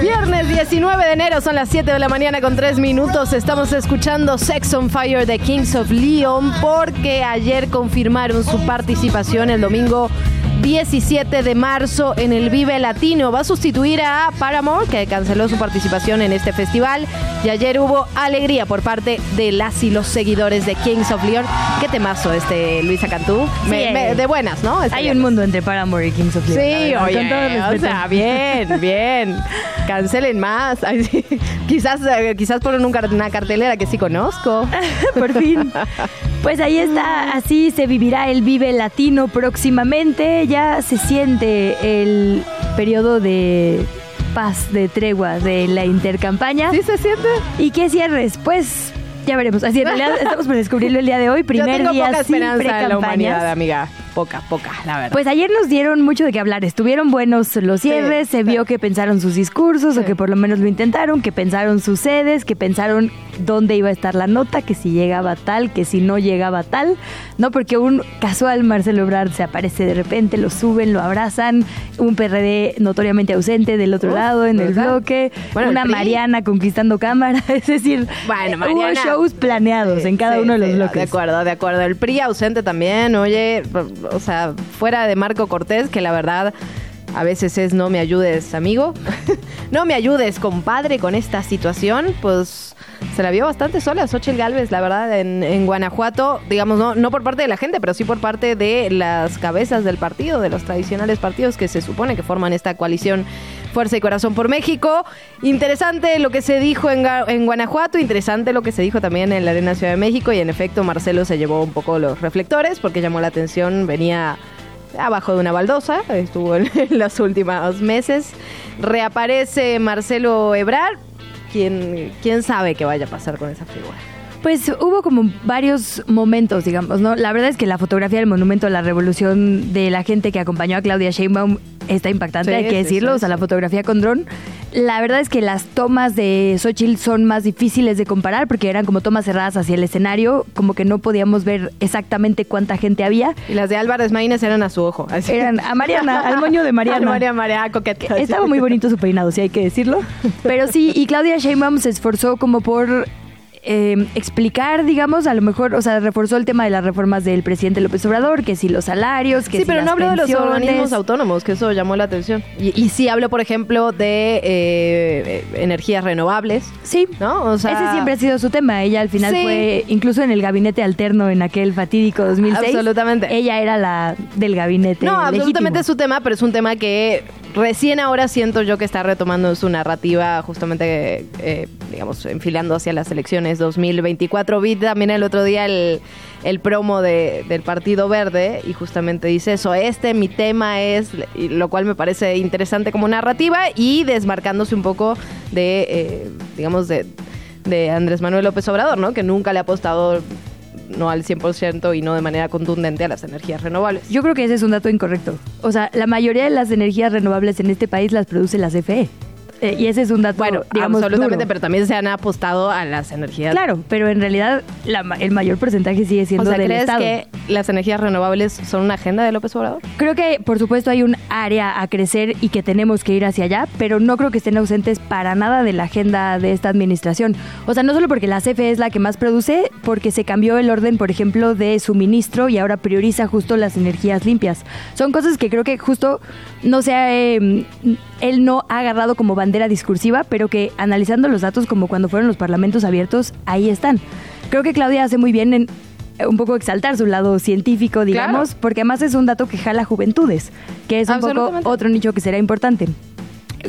Viernes 19 de enero, son las 7 de la mañana con 3 minutos. Estamos escuchando Sex on Fire de Kings of Leon porque ayer confirmaron su participación el domingo 17 de marzo en el Vive Latino. Va a sustituir a Paramore, que canceló su participación en este festival. Y ayer hubo alegría por parte de las y los seguidores de Kings of Leon. Qué temazo este Luisa Cantú. Me- me- de buenas, ¿no? Este Hay viernes. un mundo entre Paramore y Kings of Leon. Sí, verdad, oye, o sea, bien, bien. Cancelen más. Ay, sí. Quizás, eh, quizás ponen un una cartelera que sí conozco. Por fin. Pues ahí está, así se vivirá el Vive Latino próximamente. Ya se siente el periodo de paz, de tregua de la intercampaña. ¿Sí se siente? ¿Y qué cierres? Pues ya veremos. Así en realidad estamos por descubrirlo el día de hoy. Yo Primer tengo día poca sin esperanza en la humanidad, amiga. Poca, poca, la verdad. Pues ayer nos dieron mucho de qué hablar. Estuvieron buenos los cierres, se vio que pensaron sus discursos, o que por lo menos lo intentaron, que pensaron sus sedes, que pensaron dónde iba a estar la nota, que si llegaba tal, que si no llegaba tal. No, porque un casual Marcelo Ebrard se aparece de repente, lo suben, lo abrazan, un PRD notoriamente ausente del otro Uf, lado en el bloque, Bueno, una. Mariana conquistando cámara, es decir, Bueno, hubo shows planeados en cada uno de los bloques. De acuerdo, de acuerdo. El PRI ausente también, oye, o sea, fuera de Marco Cortés, que la verdad a veces es no me ayudes, amigo. no me ayudes, compadre, con esta situación, pues se la vio bastante sola Xochitl Galvez, la verdad, en, Guanajuato, digamos, no, por parte de la gente, pero sí por parte de las cabezas del partido, de los tradicionales partidos que se supone que forman esta coalición Fuerza y Corazón por México. Interesante lo que se dijo en, en Guanajuato, interesante lo que se dijo también en la Arena Ciudad de México y en efecto Marcelo se llevó un poco los reflectores porque llamó la atención, venía abajo de una baldosa, estuvo en, los últimos meses. Reaparece Marcelo Ebrard, ¿Quién, quién sabe qué vaya a pasar con esa figura. Pues hubo como varios momentos, digamos, ¿no? La verdad es que la fotografía del Monumento a la Revolución de la gente que acompañó a Claudia Sheinbaum está impactante, Sí, hay que decirlo, sí, o sea, la fotografía con dron. La verdad es que las tomas de Xochitl son más difíciles de comparar porque eran como tomas cerradas hacia el escenario, como que no podíamos ver exactamente cuánta gente había. Y las de Álvarez Maínez eran a su ojo. así. Eran a Mariana, al moño de Mariana. María María coqueta. Estaba muy bonito su peinado, sí hay que decirlo. Pero sí, y Claudia Sheinbaum se esforzó como por eh, explicar, digamos, a lo mejor, o sea, reforzó el tema de las reformas del presidente López Obrador, que si los salarios, que Sí, si pero las no habló de los organismos autónomos, que eso llamó la atención. Y, y sí habló, por ejemplo, de eh, energías renovables, Sí, ¿no? O sea, ese siempre ha sido su tema. Ella al final Sí. fue, incluso en el gabinete alterno en aquel fatídico 2006. Absolutamente. Ella era la del gabinete. No, absolutamente es su tema, pero es un tema que recién ahora siento yo que está retomando su narrativa, justamente, eh, digamos, enfilando hacia las elecciones 2024. Vi también el otro día el, el promo de- del Partido Verde y justamente dice eso, este mi tema es, lo cual me parece interesante como narrativa y desmarcándose un poco de, eh, digamos, de, de Andrés Manuel López Obrador, ¿no? Que nunca le ha apostado no al 100% y no de manera contundente a las energías renovables. Yo creo que ese es un dato incorrecto. O sea, la mayoría de las energías renovables en este país las produce la CFE. Eh, y ese es un dato, Bueno, digamos, absolutamente, duro. pero también se han apostado a las energías. Claro, pero en realidad la el mayor porcentaje sigue O siendo sea, del ¿crees Estado. que las energías renovables son una agenda de López Obrador? Creo que, por supuesto, hay un área a crecer y que tenemos que ir hacia allá, pero no creo que estén ausentes para nada de la agenda de esta administración. O sea, no solo porque la CFE es la que más produce, porque se cambió el orden, por ejemplo, de suministro y ahora prioriza justo las energías limpias. Son cosas que creo que justo no se ha, eh, él no ha agarrado como bandera discursiva, pero que analizando los datos como cuando fueron los parlamentos abiertos, ahí están. Creo que Claudia hace muy bien en eh, un poco exaltar su lado científico, digamos, Claro. porque además es un dato que jala juventudes, que es un poco otro nicho que será importante.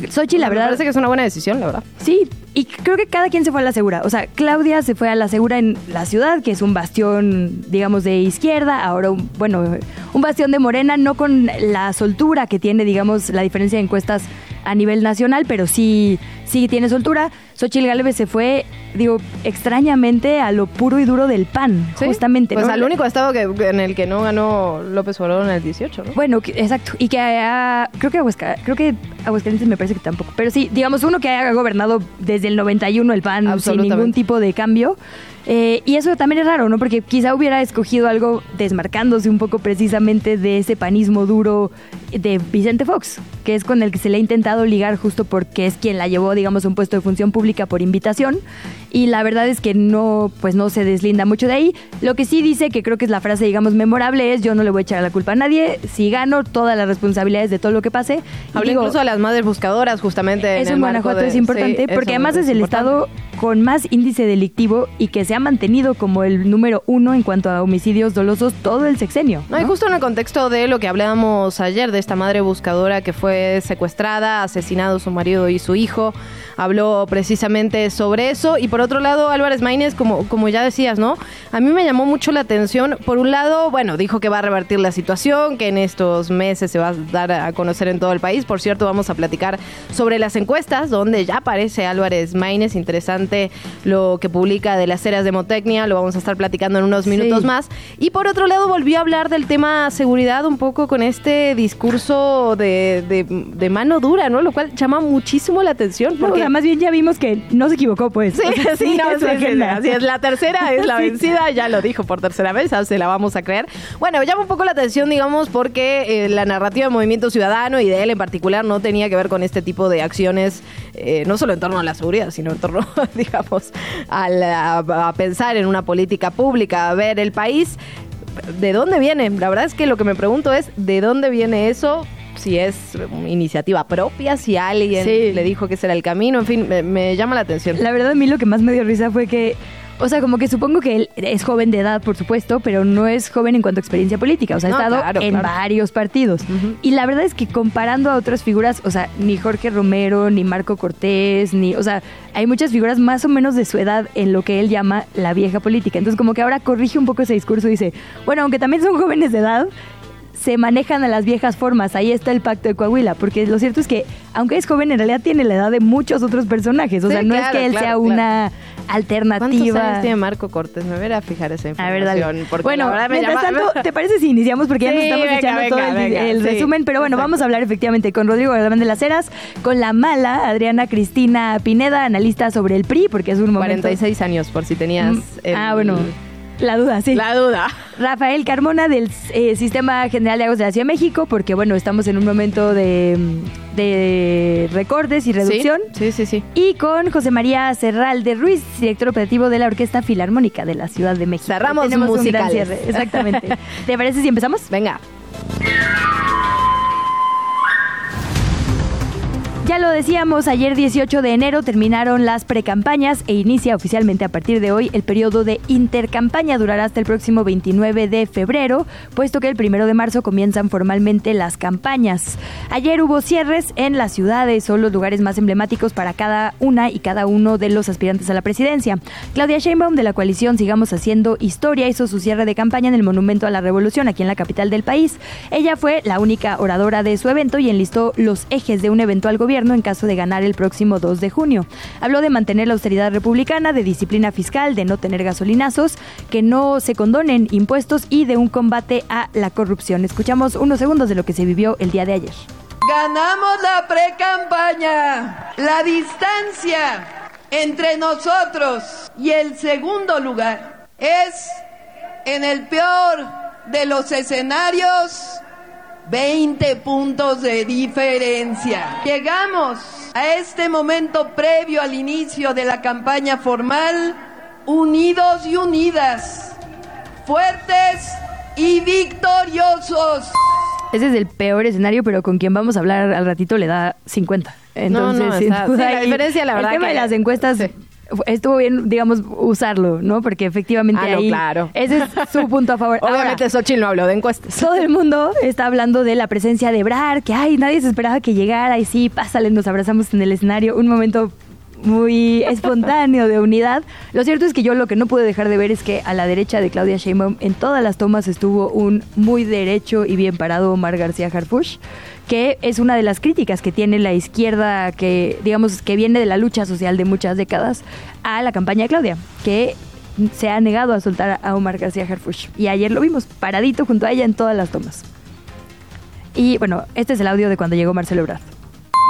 Sochi, la Me verdad, parece que es una buena decisión, la verdad. Sí, y creo que cada quien se fue a la segura. O sea, Claudia se fue a la segura en la ciudad, que es un bastión, digamos, de izquierda. Ahora, un- bueno, un bastión de Morena, no con la soltura que tiene, digamos, la diferencia de encuestas a nivel nacional, pero sí, sí tiene soltura. Xochitl Galvez se fue, digo, extrañamente a lo puro y duro del PAN, justamente. Pues al único estado que, en el que no ganó López Obrador en el 18, ¿no? Bueno, exacto. Y que haya, creo que Aguascalientes, creo que Aguascalientes me parece que tampoco. Pero sí, digamos, uno que haya gobernado desde el 91 el PAN sin ningún tipo de cambio. Eh, y eso también es raro, ¿no? Porque quizá hubiera escogido algo desmarcándose un poco precisamente de ese panismo duro de Vicente Fox, que es con el que se le ha intentado ligar justo porque es quien la llevó, digamos, a un puesto de función pública por invitación. Y la verdad es que no, pues no se deslinda mucho de ahí. Lo que sí dice, que creo que es la frase, digamos, memorable, es yo no le voy a echar la culpa a nadie. Si gano, todas las responsabilidades de todo lo que pase. Habla incluso de las madres buscadoras, justamente. Eso en, Guanajuato es importante, porque además es el estado con más índice delictivo y que se ha mantenido como el número uno en cuanto a homicidios dolosos todo el sexenio. ¿no? Y justo en el contexto de lo que hablábamos ayer, de esta madre buscadora que fue secuestrada, asesinado su marido y su hijo, habló precisamente sobre eso. Y por otro lado, Álvarez Maínez, como, como ya decías, ¿no? A mí me llamó mucho la atención. Por un lado, bueno, dijo que va a revertir la situación, que en estos meses se va a dar a conocer en todo el país. Por cierto, vamos a platicar sobre las encuestas, donde ya aparece Álvarez Maínez. Interesante lo que publica de las eras de Motecnia, lo vamos a estar platicando en unos minutos más. Y por otro lado, volvió a hablar del tema seguridad un poco con este discurso de, de, mano dura, ¿no? Lo cual llama muchísimo la atención. Porque más bien ya vimos que no se equivocó, pues. Sí, sí, no, así es. La tercera es la vencida, ya lo dijo por tercera vez, se la vamos a creer. Bueno, llama un poco la atención, digamos, porque eh, la narrativa del Movimiento Ciudadano y de él en particular no tenía que ver con este tipo de acciones, eh, no solo en torno a la seguridad, sino en torno, digamos, a, a pensar en una política pública, a ver el país. ¿De dónde viene? La verdad es que lo que me pregunto es, ¿de dónde viene eso? si es iniciativa propia, si alguien le dijo que ese era el camino, en fin, me, llama la atención. La verdad a mí lo que más me dio risa fue que o sea, como que supongo que él es joven de edad, por supuesto, pero no es joven en cuanto a experiencia política. O sea, ha estado en varios partidos. Y la verdad es que comparando a otras figuras, o sea, ni Jorge Romero, ni Marco Cortés, ni. O sea, hay muchas figuras más o menos de su edad en lo que él llama la vieja política. Entonces, como que ahora corrige un poco ese discurso y dice, bueno, aunque también son jóvenes de edad, se manejan a las viejas formas. Ahí está el pacto de Coahuila, porque lo cierto es que, aunque es joven, en realidad tiene la edad de muchos otros personajes. O sea, no es que él sea una alternativa. ¿Cuántos tiene Marco Cortés? Me voy a fijar esa información. A ver, bueno, mientras tanto, ¿te parece si iniciamos? Porque ya nos estamos echando todo el, resumen. Pero bueno, vamos a hablar efectivamente con Rodrigo Galván de las Heras, con la mala Adriana Cristina Pineda, analista sobre el PRI, porque es un momento... 46 años, por si tenías... Mm, ah, bueno la duda, sí. La duda. Rafael Carmona del eh, Sistema General de Aguas de la Ciudad de México, porque bueno, estamos en un momento de, de recortes y reducción. Sí, sí, sí, Y con José María Serral de Ruiz, director operativo de la Orquesta Filarmónica de la Ciudad de México. Cerramos musicales. Exactamente. ¿Te parece si empezamos? Venga. Ya lo decíamos, ayer 18 de enero terminaron las precampañas e inicia oficialmente a partir de hoy el periodo de intercampaña. Durará hasta el próximo 29 de febrero, puesto que el primero de marzo comienzan formalmente las campañas. Ayer hubo cierres en las ciudades o los lugares más emblemáticos para cada una y cada uno de los aspirantes a la presidencia. Claudia Sheinbaum de la coalición Sigamos Haciendo Historia hizo su cierre de campaña en el Monumento a la Revolución aquí en la capital del país. Ella fue la única oradora de su evento y enlistó los ejes de un eventual gobierno en caso de ganar el próximo 2 de junio. Habló de mantener la austeridad republicana, de disciplina fiscal, de no tener gasolinazos, que no se condonen impuestos y de un combate a la corrupción. Escuchamos unos segundos de lo que se vivió el día de ayer. Ganamos la pre-campaña. La distancia entre nosotros y el segundo lugar es en el peor de los escenarios 20 puntos de diferencia. Llegamos a este momento previo al inicio de la campaña formal, unidos y unidas, fuertes y victoriosos. Ese es el peor escenario, pero con quien vamos a hablar al ratito le da 50. Entonces, no, no, la diferencia, la verdad. El tema de las encuestas estuvo bien, digamos, usarlo, ¿no? Porque efectivamente ah, ahí claro. ese es su punto a favor. Obviamente Xochitl no habló de encuestas. Todo el mundo está hablando de la presencia de Brar, que ay, nadie se esperaba que llegara y sí, pásale, nos abrazamos en el escenario, un momento muy espontáneo de unidad. Lo cierto es que yo lo que no pude dejar de ver es que a la derecha de Claudia Sheinbaum en todas las tomas estuvo un muy derecho y bien parado Omar García Harfush que es una de las críticas que tiene la izquierda que, digamos, que viene de la lucha social de muchas décadas a la campaña de Claudia, que se ha negado a soltar a Omar García Harfuch. Y ayer lo vimos, paradito junto a ella en todas las tomas. Y bueno, este es el audio de cuando llegó Marcelo Ebrard.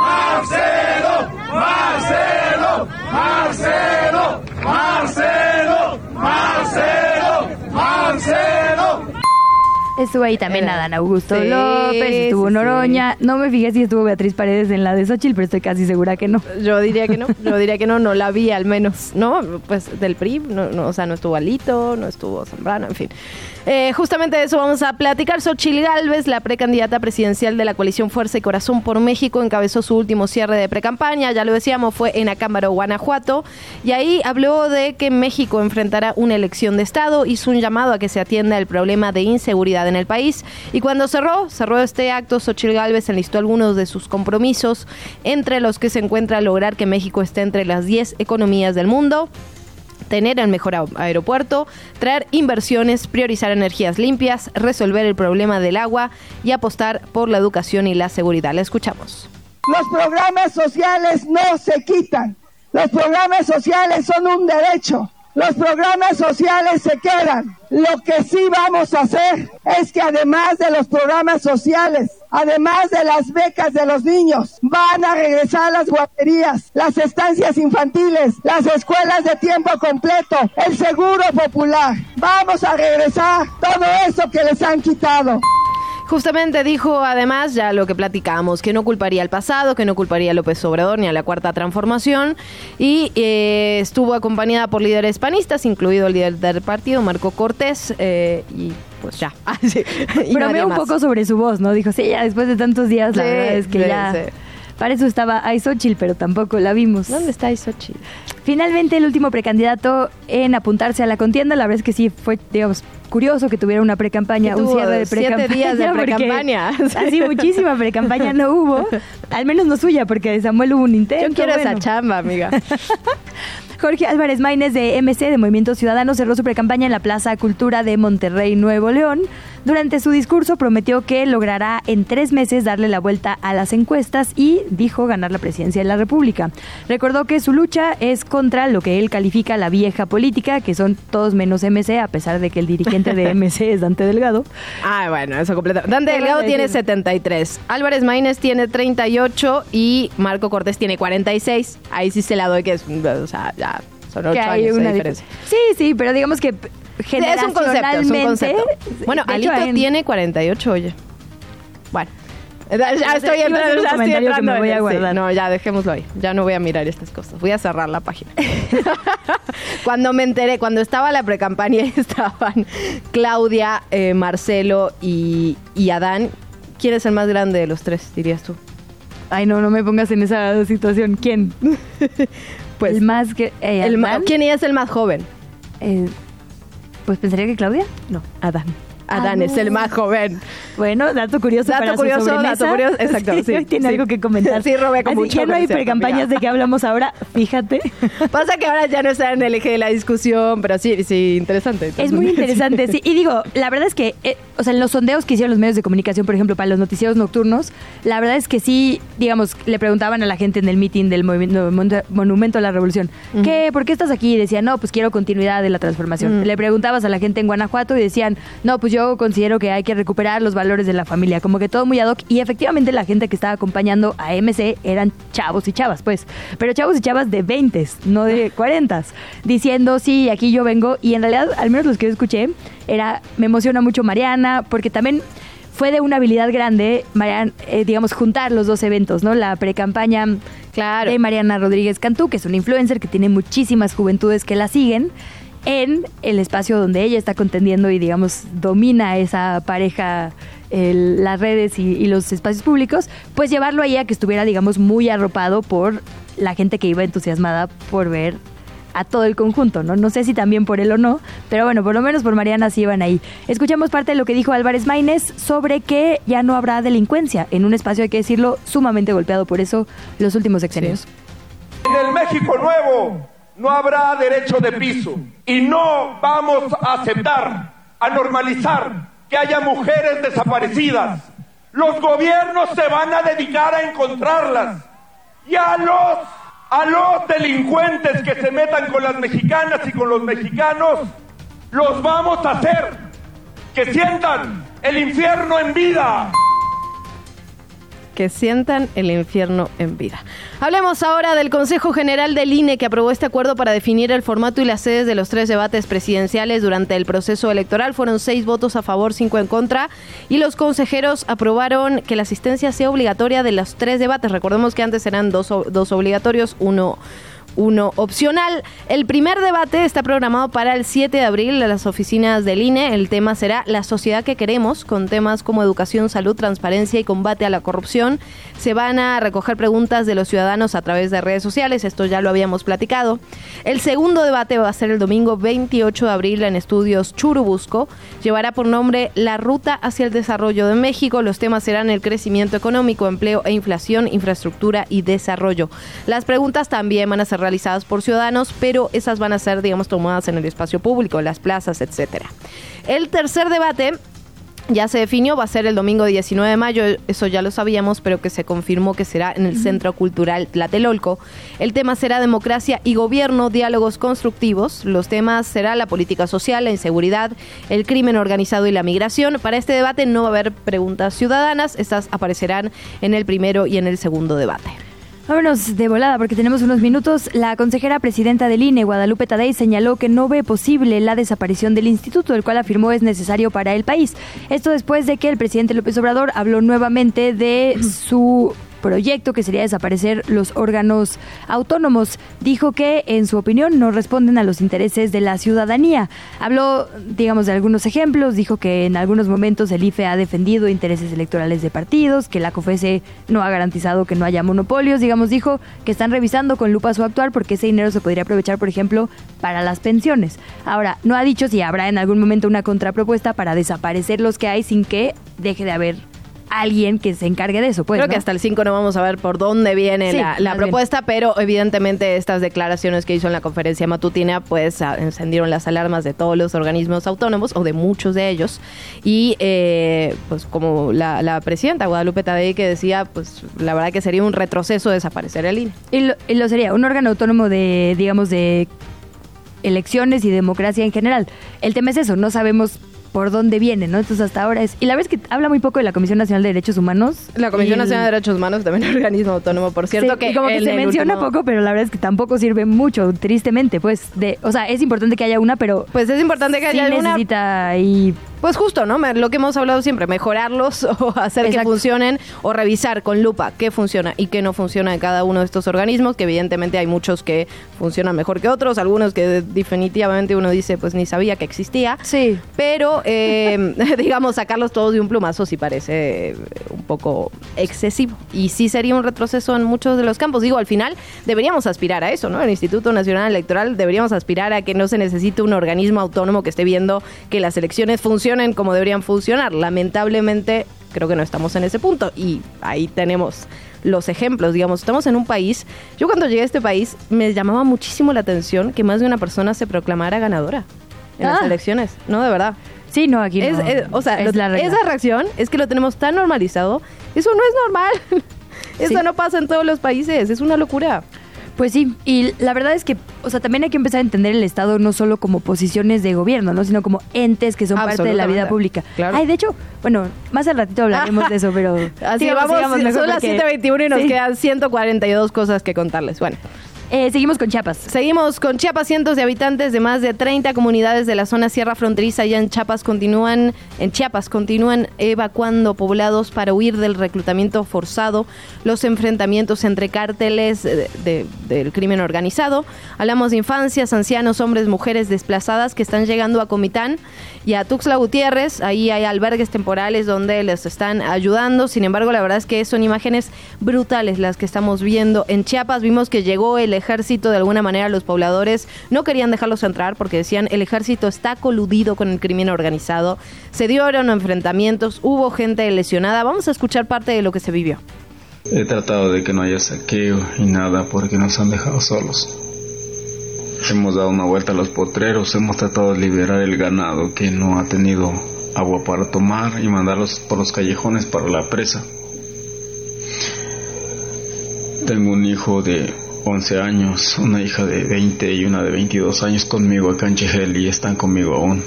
Marcelo, Marcelo, Marcelo, Marcelo, Marcelo, Marcelo. Estuvo ahí también Era- Adán Augusto Sí, López, estuvo sí, Noroña. No me fijé si estuvo Beatriz Paredes en la de Xochitl, pero estoy casi segura que no. Yo diría que no, yo diría que no, no la vi al menos, ¿no? Pues del PRI, no, no, o sea, no estuvo Alito, no estuvo Zambrano, en fin. Eh, justamente de eso vamos a platicar. Xochil Gálvez, la precandidata presidencial de la coalición Fuerza y Corazón por México, encabezó su último cierre de precampaña, ya lo decíamos, fue en Acámbaro, Guanajuato, y ahí habló de que México enfrentará una elección de Estado, hizo un llamado a que se atienda el problema de inseguridad en el país, y cuando cerró, cerró este acto, Xochil Gálvez enlistó algunos de sus compromisos, entre los que se encuentra lograr que México esté entre las 10 economías del mundo, tener el mejor aeropuerto, traer inversiones, priorizar energías limpias, resolver el problema del agua y apostar por la educación y la seguridad. La escuchamos. Los programas sociales no se quitan. Los programas sociales son un derecho. Los programas sociales se quedan. Lo que sí vamos a hacer es que además de los programas sociales, además de las becas de los niños, van a regresar las guarderías, las estancias infantiles, las escuelas de tiempo completo, el seguro popular. Vamos a regresar todo eso que les han quitado. Justamente dijo además, ya lo que platicamos, que no culparía al pasado, que no culparía a López Obrador ni a la Cuarta Transformación y eh, estuvo acompañada por líderes panistas, incluido el líder del partido, Marco Cortés, eh, y pues ya. Ah, sí. Bromeó nadie un poco sobre su voz, ¿no? Dijo, sí, ya después de tantos días, la Sí, verdad es que sí, ya... Para eso estaba ay Xochitl, pero tampoco la vimos. ¿Dónde está Isochi? Finalmente, el último precandidato en apuntarse a la contienda, la verdad es que sí fue, digamos, curioso que tuviera una precampaña, un cierre de siete precampaña. días de precampaña. Así, muchísima precampaña no hubo. Al menos no suya, porque de Samuel hubo un intento. Yo quiero esa chamba, amiga. Jorge Álvarez Maínez de MC de Movimiento Ciudadano cerró su precampaña en la Plaza Cultura de Monterrey, Nuevo León. Durante su discurso prometió que logrará en tres meses darle la vuelta a las encuestas y dijo ganar la presidencia de la República. Recordó que su lucha es contra lo que él califica la vieja política, que son todos menos MC, a pesar de que el dirigente de MC es Dante Delgado. Ah, bueno, eso completo. Dante ¿Qué Delgado tiene decir? 73. Álvarez Maínez tiene 38 y Marco Cortés tiene 46. Ahí sí se la doy que es, o sea, ya son 8 que hay años de diferencia. dif- Sí, sí, pero digamos que Sí, es un concepto, es un concepto. Bueno, hecho, Alito en- tiene 48, oye. Bueno. Ya Iba a estoy entrando, ya estoy comentario que entrando me voy a sí, no, ya dejémoslo ahí. Ya no voy a mirar estas cosas. Voy a cerrar la página. cuando me enteré, cuando estaba la precampaña y estaban Claudia, eh, Marcelo y, y Adán, ¿quién es el más grande de los tres, dirías tú? Ay, no, no me pongas en esa situación. ¿Quién? Pues, el más que... eh, el ma- Adán. ¿Quién es el más joven? Eh, pues pensaría que Claudia. No, Adán. Ah, Adán no. es el más joven. Bueno, dato curioso Dato para su curioso, sobremesa. dato curioso, exacto, sí, tiene sí. algo que comentar. Sí, robé con Así, mucho Ya no hay precampañas de que hablamos ahora, fíjate. Pasa que ahora ya no está en el eje de la discusión, pero sí, sí, interesante. Es muy interesante, sí. Y digo, la verdad es que, eh, o sea, en los sondeos que hicieron los medios de comunicación, por ejemplo, para los noticieros nocturnos, la verdad es que sí, digamos, le preguntaban a la gente en el meeting del movimiento, Monumento a la Revolución, ¿qué, ¿por qué estás aquí? Y decían, no, pues quiero continuidad de la transformación. Le preguntabas a la gente en Guanajuato y decían, no, pues yo considero que hay que recuperar los valores de la familia, como que todo muy ad hoc. Y efectivamente la gente que estaba acompañando a MC eran chavos y chavas, pues, pero chavos y chavas de 20, no de 40, diciendo, sí, aquí yo vengo. Y en realidad, al menos los que yo escuché, era, me emociona mucho Mariana, porque también fue de una habilidad grande, Mariana, eh, digamos, juntar los dos eventos, ¿no? La pre-campaña Claro. de Mariana Rodríguez Cantú, que es una influencer que tiene muchísimas juventudes que la siguen, en el espacio donde ella está contendiendo y, digamos, domina esa pareja, las redes y, y los espacios públicos, pues llevarlo ahí a que estuviera, digamos, muy arropado por la gente que iba entusiasmada por ver a todo el conjunto, ¿no? No sé si también por él o no, pero bueno, por lo menos por Mariana sí iban ahí. Escuchamos parte de lo que dijo Álvarez Maínez sobre que ya no habrá delincuencia en un espacio, hay que decirlo, sumamente golpeado por eso los últimos sexenios. En el México nuevo no habrá derecho de piso y no vamos a aceptar, a normalizar que haya mujeres desaparecidas, los gobiernos se van a dedicar a encontrarlas. Y a los, a los delincuentes que se metan con las mexicanas y con los mexicanos, los vamos a hacer. Que sientan el infierno en vida que sientan el infierno en vida. Hablemos ahora del Consejo General del INE que aprobó este acuerdo para definir el formato y las sedes de los tres debates presidenciales durante el proceso electoral. Fueron seis votos a favor, cinco en contra y los consejeros aprobaron que la asistencia sea obligatoria de los tres debates. Recordemos que antes eran dos, obligatorios, uno uno opcional. El primer debate está programado para el 7 de abril en las oficinas del INE. El tema será la sociedad que queremos, con temas como educación, salud, transparencia y combate a la corrupción. Se van a recoger preguntas de los ciudadanos a través de redes sociales, esto ya lo habíamos platicado. El segundo debate va a ser el domingo 28 de abril en estudios Churubusco. Llevará por nombre La Ruta hacia el Desarrollo de México. Los temas serán el crecimiento económico, empleo e inflación, infraestructura y desarrollo. Las preguntas también van a ser realizadas por ciudadanos, pero esas van a ser, digamos, tomadas en el espacio público, las plazas, etcétera. El tercer debate ya se definió, va a ser el domingo 19 de mayo, eso ya lo sabíamos, pero que se confirmó que será en el Centro Cultural Tlatelolco. El tema será democracia y gobierno, diálogos constructivos. Los temas será la política social, la inseguridad, el crimen organizado y la migración. Para este debate no va a haber preguntas ciudadanas, estas aparecerán en el primero y en el segundo debate. Vámonos de volada porque tenemos unos minutos. La consejera presidenta del INE, Guadalupe Tadei, señaló que no ve posible la desaparición del instituto, el cual afirmó es necesario para el país. Esto después de que el presidente López Obrador habló nuevamente de su proyecto que sería desaparecer los órganos autónomos. Dijo que, en su opinión, no responden a los intereses de la ciudadanía. Habló, digamos, de algunos ejemplos. Dijo que en algunos momentos el IFE ha defendido intereses electorales de partidos, que la COFESE no ha garantizado que no haya monopolios. Digamos, dijo que están revisando con lupa su actuar porque ese dinero se podría aprovechar, por ejemplo, para las pensiones. Ahora, no ha dicho si habrá en algún momento una contrapropuesta para desaparecer los que hay sin que deje de haber alguien que se encargue de eso. Pues, Creo que hasta el 5 no vamos a ver por dónde viene la, propuesta, pero evidentemente estas declaraciones que hizo en la conferencia matutina pues encendieron las alarmas de todos los organismos autónomos o de muchos de ellos y eh, pues como la, presidenta Guadalupe Tadei que decía pues la verdad que sería un retroceso desaparecer el INE. Y lo, y lo sería, un órgano autónomo de digamos de elecciones y democracia en general. El tema es eso, no sabemos por dónde viene, ¿no? Entonces hasta ahora es... Y la verdad es que habla muy poco de la Comisión Nacional de Derechos Humanos. La Comisión Nacional de Derechos Humanos también es un organismo autónomo, por cierto, que... como que se menciona poco, pero la verdad es que tampoco sirve mucho, tristemente, pues, de... O sea, es importante que haya una, pero... Pues es importante que haya una... necesita y pues justo, ¿no? Lo que hemos hablado siempre, mejorarlos o hacer que funcionen o revisar con lupa qué funciona y qué no funciona en cada uno de estos organismos, que evidentemente hay muchos que funcionan mejor que otros, algunos que definitivamente uno dice, pues ni sabía que existía. Sí. Pero, eh, digamos, sacarlos todos de un plumazo sí parece un poco excesivo. Y sí sería un retroceso en muchos de los campos. Digo, al final deberíamos aspirar a eso, ¿no? El Instituto Nacional Electoral deberíamos aspirar a que no se necesite un organismo autónomo que esté viendo que las elecciones funcionan como deberían funcionar. Lamentablemente, creo que no estamos en ese punto y ahí tenemos los ejemplos, digamos, estamos en un país, yo cuando llegué a este país me llamaba muchísimo la atención que más de una persona se proclamara ganadora en las ah. elecciones, no, de verdad. Sí, no, aquí no. o sea, esa reacción es que lo tenemos tan normalizado, eso no es normal. Eso no pasa en todos los países, es una locura. Pues sí, y la verdad es que, o sea, también hay que empezar a entender el Estado no solo como posiciones de gobierno, ¿no? Sino como entes que son parte de la vida pública. Claro. Ay, de hecho, bueno, más al ratito hablaremos de eso, pero... Así vamos, son las 7.21 y nos quedan 142 cosas que contarles. Bueno. Eh, seguimos con Chiapas. Seguimos con Chiapas. Cientos de habitantes de más de 30 comunidades de la zona Sierra Fronteriza y en Chiapas continúan, en Chiapas continúan evacuando poblados para huir del reclutamiento forzado, los enfrentamientos entre cárteles del crimen organizado. Hablamos de infancias, ancianos, hombres, mujeres desplazadas que están llegando a Comitán y a Tuxtla Gutiérrez. Ahí hay albergues temporales donde les están ayudando. Sin embargo, la verdad es que son imágenes brutales las que estamos viendo en Chiapas. Vimos que llegó el ejército, de alguna manera los pobladores no querían dejarlos entrar porque decían el ejército está coludido con el crimen organizado. Se dieron enfrentamientos, hubo gente lesionada. Vamos a escuchar parte de lo que se vivió. He tratado de que no haya saqueo y nada porque nos han dejado solos. Hemos dado una vuelta a los potreros, hemos tratado de liberar el ganado que no ha tenido agua para tomar y mandarlos por los callejones para la presa. Tengo un hijo de 11 años, una hija de 20 y una de 22 años conmigo acá en Chegel y están conmigo aún.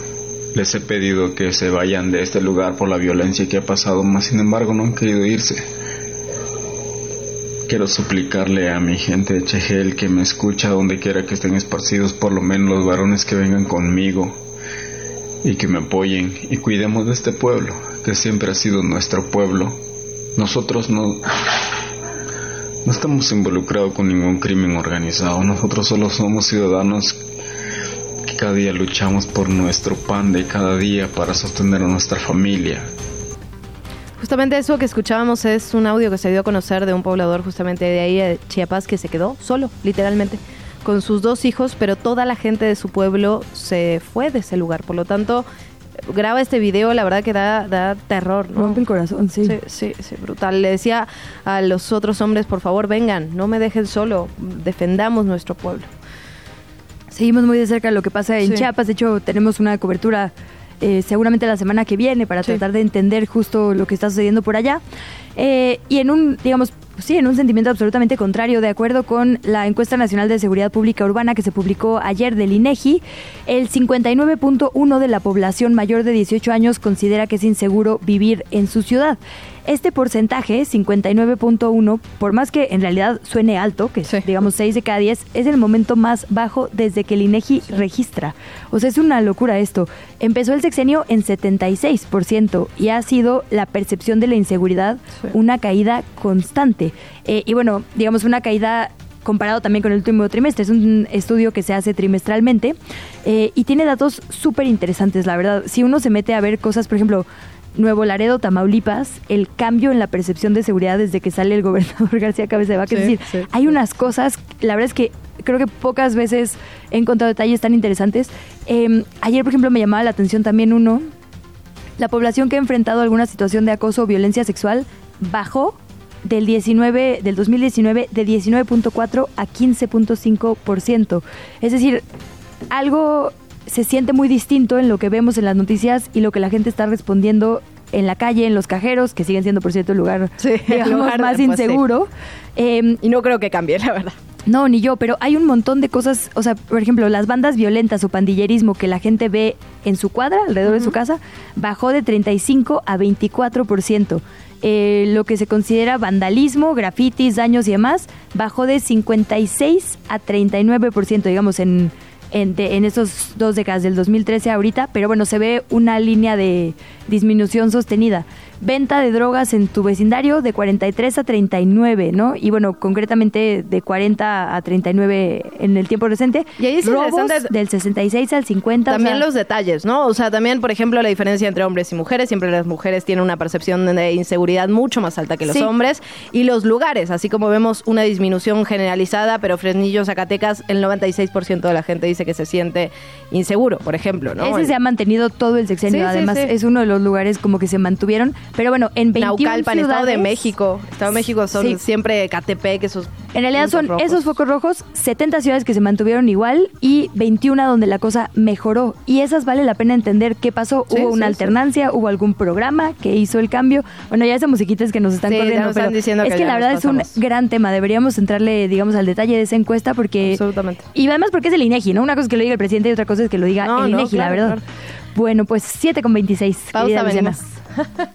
Les he pedido que se vayan de este lugar por la violencia que ha pasado, mas sin embargo no han querido irse. Quiero suplicarle a mi gente de Chegel que me escucha donde quiera que estén esparcidos, por lo menos los varones que vengan conmigo y que me apoyen y cuidemos de este pueblo, que siempre ha sido nuestro pueblo. Nosotros no, no estamos involucrados con ningún crimen organizado, nosotros solo somos ciudadanos que cada día luchamos por nuestro pan de cada día para sostener a nuestra familia. Justamente eso que escuchábamos es un audio que se dio a conocer de un poblador justamente de ahí, de Chiapas, que se quedó solo, literalmente, con sus dos hijos, pero toda la gente de su pueblo se fue de ese lugar. Por lo tanto, graba este video, la verdad que da, da terror. ¿no? Rompe el corazón, sí. Sí, sí, sí, brutal. Le decía a los otros hombres, por favor, vengan, no me dejen solo, defendamos nuestro pueblo. Seguimos muy de cerca lo que pasa en Sí. Chiapas. De hecho, tenemos una cobertura eh, seguramente la semana que viene para Sí. tratar de entender justo lo que está sucediendo por allá. Eh, y en un, digamos, sí, en un sentimiento absolutamente contrario, de acuerdo con la encuesta nacional de seguridad pública urbana que se publicó ayer del INEGI, el 59.1 de la población mayor de 18 años considera que es inseguro vivir en su ciudad. Este porcentaje, 59.1, por más que en realidad suene alto, que Sí. digamos 6 de cada 10, es el momento más bajo desde que el INEGI registra. O sea, es una locura esto. Empezó el sexenio en 76% y ha sido la percepción de la inseguridad Sí. una caída constante. Eh, y bueno, digamos una caída comparado también con el último trimestre. Es un estudio que se hace trimestralmente eh, y tiene datos súper interesantes, la verdad. Si uno se mete a ver cosas, por ejemplo, Nuevo Laredo, Tamaulipas, el cambio en la percepción de seguridad desde que sale el gobernador García Cabeza de Vaca. Sí, es decir, sí, hay sí. unas cosas, la verdad es que creo que pocas veces he encontrado detalles tan interesantes. Eh, ayer, por ejemplo, me llamaba la atención también uno, la población que ha enfrentado alguna situación de acoso o violencia sexual bajó del 19 del 2019 de 19.4 a 15.5%. Es decir, algo se siente muy distinto en lo que vemos en las noticias y lo que la gente está respondiendo en la calle, en los cajeros, que siguen siendo, por cierto, el lugar, Sí, el digamos, lugar, más inseguro. Eh, Y no creo que cambie, la verdad. no, ni yo, pero hay un montón de cosas, o sea, por ejemplo, las bandas violentas o pandillerismo que la gente ve en su cuadra, alrededor de su casa, bajó de 35 a 24%. Eh, lo que se considera vandalismo, grafitis, daños y demás, bajó de 56 a 39%, digamos, en, en, de- en estos dos décadas, del 2013 a ahorita, pero bueno, se ve una línea de disminución sostenida. Venta de drogas en tu vecindario de 43 a 39, ¿no? Y bueno, concretamente de 40 a 39 en el tiempo reciente. Y ahí es Robos del 66 al 50. o También sea, los detalles, ¿no? O sea, también, por ejemplo, la diferencia entre hombres y mujeres. Siempre las mujeres tienen una percepción de inseguridad mucho más alta que los Sí. hombres. Y los lugares, así como vemos una disminución generalizada, pero Fresnillo, Zacatecas, el 96% de la gente dice que se siente inseguro, por ejemplo, ¿no? Ese se ha mantenido todo el sexenio, sí, además sí. es uno de los lugares como que se mantuvieron, pero bueno, en 21 Naucalpan, Estado de ciudades- México. Estado de México son Sí. siempre Catepec, esos. En realidad son rojos. esos focos rojos, 70 ciudades que se mantuvieron igual y 21 donde la cosa mejoró. Y esas vale la pena entender qué pasó. Sí, hubo una sí, alternancia, hubo algún programa que hizo el cambio. Bueno, ya esa musiquita es que nos están corriendo, nos pero están diciendo es que la verdad es un gran tema. Deberíamos entrarle, digamos, al detalle de esa encuesta porque... Absolutamente. Y además porque es el INEGI, ¿no? Una cosa es que lo diga el presidente y otra cosa es que lo diga No, el no, INEGI, claro, la verdad. claro. Bueno, pues 7 con 26. Pausa, venimos.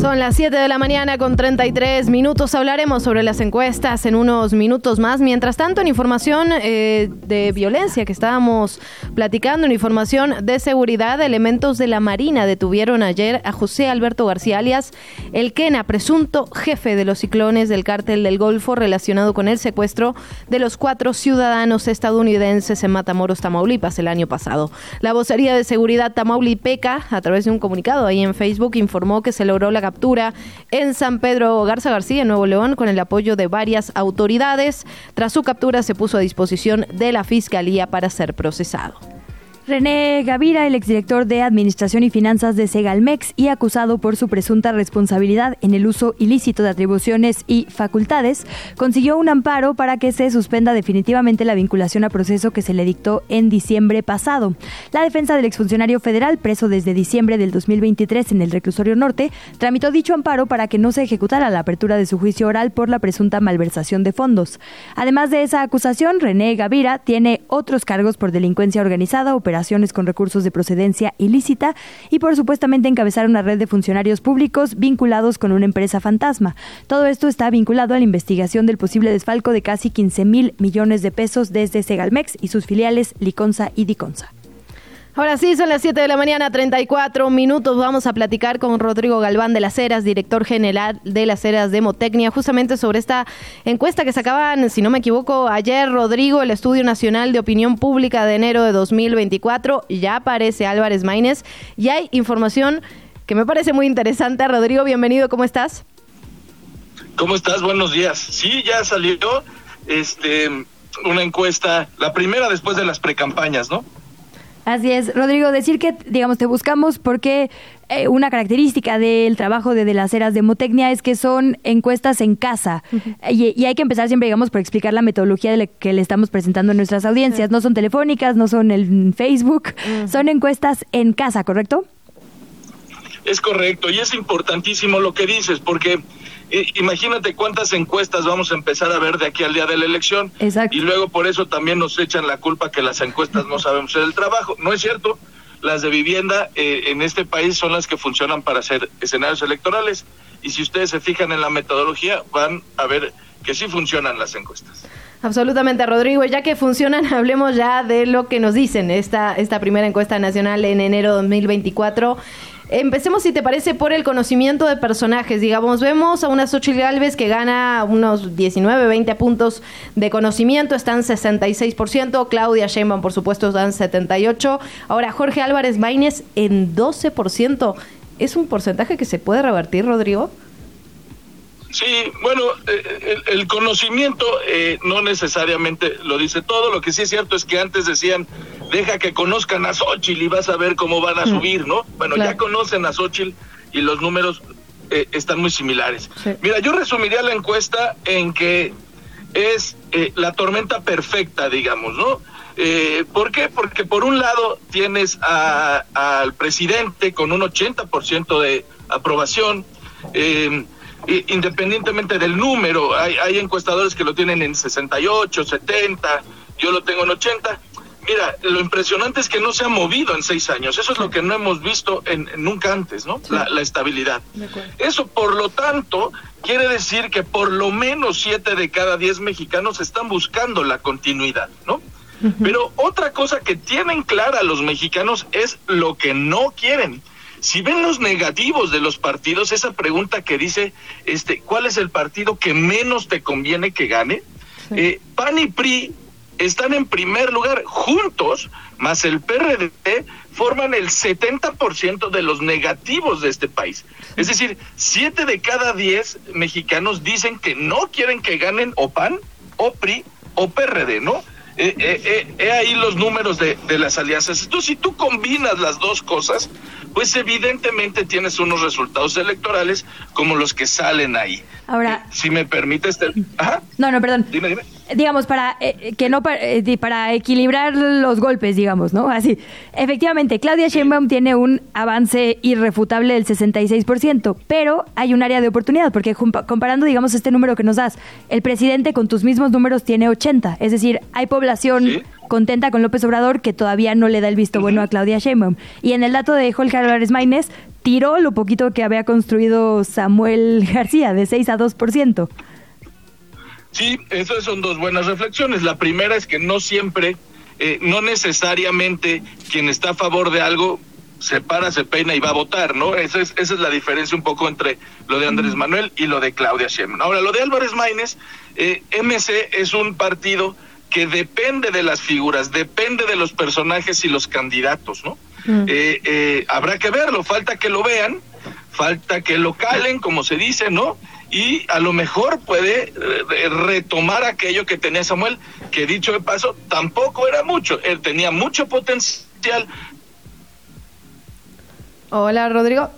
Son las 7 de la mañana con 33 minutos. Hablaremos sobre las encuestas en unos minutos más. Mientras tanto, en información eh, de violencia que estábamos platicando, en información de seguridad, elementos de la Marina detuvieron ayer a José Alberto García, alias El Quena, presunto jefe de los ciclones del cártel del Golfo relacionado con el secuestro de los cuatro ciudadanos estadounidenses en Matamoros, Tamaulipas, el año pasado. La vocería de seguridad Tamaulipeca, a través de un comunicado ahí en Facebook, informó que se logró la captura en San Pedro Garza García, en Nuevo León, con el apoyo de varias autoridades. Tras su captura se puso a disposición de la Fiscalía para ser procesado. René Gavira, el exdirector de Administración y Finanzas de Segalmex y acusado por su presunta responsabilidad en el uso ilícito de atribuciones y facultades, consiguió un amparo para que se suspenda definitivamente la vinculación a proceso que se le dictó en diciembre pasado. La defensa del exfuncionario federal, preso desde diciembre del 2023 en el reclusorio norte, tramitó dicho amparo para que no se ejecutara la apertura de su juicio oral por la presunta malversación de fondos. Además de esa acusación, René Gavira tiene otros cargos por delincuencia organizada, con recursos de procedencia ilícita y por supuestamente encabezar una red de funcionarios públicos vinculados con una empresa fantasma. Todo esto está vinculado a la investigación del posible desfalco de casi 15 mil millones de pesos desde Segalmex y sus filiales Liconza y Diconza. Ahora sí, son las 7 de la mañana, 34 minutos. Vamos a platicar con Rodrigo Galván de las Heras, director general de las Heras Demotecnia, justamente sobre esta encuesta que sacaban, si no me equivoco, ayer, Rodrigo, el Estudio Nacional de Opinión Pública de enero de 2024. Ya aparece Álvarez Maínez y hay información que me parece muy interesante. Rodrigo, bienvenido, ¿cómo estás? ¿Cómo estás? Buenos días. Sí, ya salió este, una encuesta, la primera después de las precampañas, ¿no? Así es, Rodrigo, decir que, digamos, te buscamos porque eh, una característica del trabajo de, de las eras de Motecnia es que son encuestas en casa. Y, hay que empezar siempre, digamos, por explicar la metodología de la que le estamos presentando a nuestras audiencias. No son telefónicas, no son en Facebook, son encuestas en casa, ¿correcto? Es correcto y es importantísimo lo que dices porque imagínate cuántas encuestas vamos a empezar a ver de aquí al día de la elección. Y luego por eso también nos echan la culpa que las encuestas no sabemos hacer el trabajo. No es cierto. Las de vivienda eh, en este país son las que funcionan para hacer escenarios electorales. Y si ustedes se fijan en la metodología, van a ver que sí funcionan las encuestas. Absolutamente, Rodrigo. Ya que funcionan, hablemos ya de lo que nos dicen esta, esta primera encuesta nacional en enero de 2024. Empecemos, si te parece, por el conocimiento de personajes. Digamos, vemos a una Xochitl Galvez que gana unos 19, 20 puntos de conocimiento, están 66%. Claudia Sheinbaum, por supuesto, están 78%. Ahora, Jorge Álvarez Maínez en 12%. ¿Es un porcentaje que se puede revertir, Rodrigo? Sí, bueno, eh, el, conocimiento eh, no necesariamente lo dice todo. Lo que sí es cierto es que antes decían, deja que conozcan a Xochitl y vas a ver cómo van a subir, ¿no? Bueno, ya conocen a Xochitl y los números eh, están muy similares. Mira, yo resumiría la encuesta en que es la tormenta perfecta, digamos, ¿no? ¿Por qué? Porque por un lado tienes al presidente con un 80% de aprobación, eh, independientemente del número, hay, hay encuestadores que lo tienen en 68, 70, yo lo tengo en 80. Mira, lo impresionante es que no se ha movido en seis años. Eso es lo que no hemos visto en, nunca antes, ¿no? La, estabilidad. Eso, por lo tanto, quiere decir que por lo menos siete de cada diez mexicanos están buscando la continuidad, ¿no? Pero otra cosa que tienen clara los mexicanos es lo que no quieren. Si ven los negativos de los partidos, esa pregunta que dice, este, ¿cuál es el partido que menos te conviene que gane? Eh, PAN y PRI están en primer lugar juntos, más el PRD forman el 70% de los negativos de este país. Es decir, siete de cada diez mexicanos dicen que no quieren que ganen o PAN, o PRI, o PRD, ¿no? Eh, eh, eh, ahí los números de, de las alianzas. Entonces, si tú combinas las dos cosas, pues evidentemente tienes unos resultados electorales como los que salen ahí. Ahora, si me permites, no, no, perdón. Dime, dime. Digamos para eh, que no eh, para equilibrar los golpes, digamos, ¿no? Así. Efectivamente, Claudia Sheinbaum tiene un avance irrefutable del 66%, pero hay un área de oportunidad porque comparando, digamos, este número que nos das, el presidente con tus mismos números tiene 80, es decir, hay población contenta con López Obrador que todavía no le da el visto bueno a Claudia Sheinbaum. Y en el dato de Jorge Álvarez Maínez, tiró lo poquito que había construido Samuel García, de 6 a 2%. Sí, esas son dos buenas reflexiones. La primera es que no siempre, eh, no necesariamente quien está a favor de algo se para, se peina y va a votar, ¿no? Esa es, esa es la diferencia un poco entre lo de Andrés Manuel y lo de Claudia Sheinbaum. Ahora, lo de Álvarez Maínez, eh, MC es un partido que depende de las figuras, depende de los personajes y los candidatos, ¿no? Mm. Eh, eh, habrá que verlo, falta que lo vean, falta que lo calen, como se dice, ¿no? Y a lo mejor puede eh, retomar aquello que tenía Samuel, que dicho de paso, tampoco era mucho, él tenía mucho potencial Hola, Rodrigo.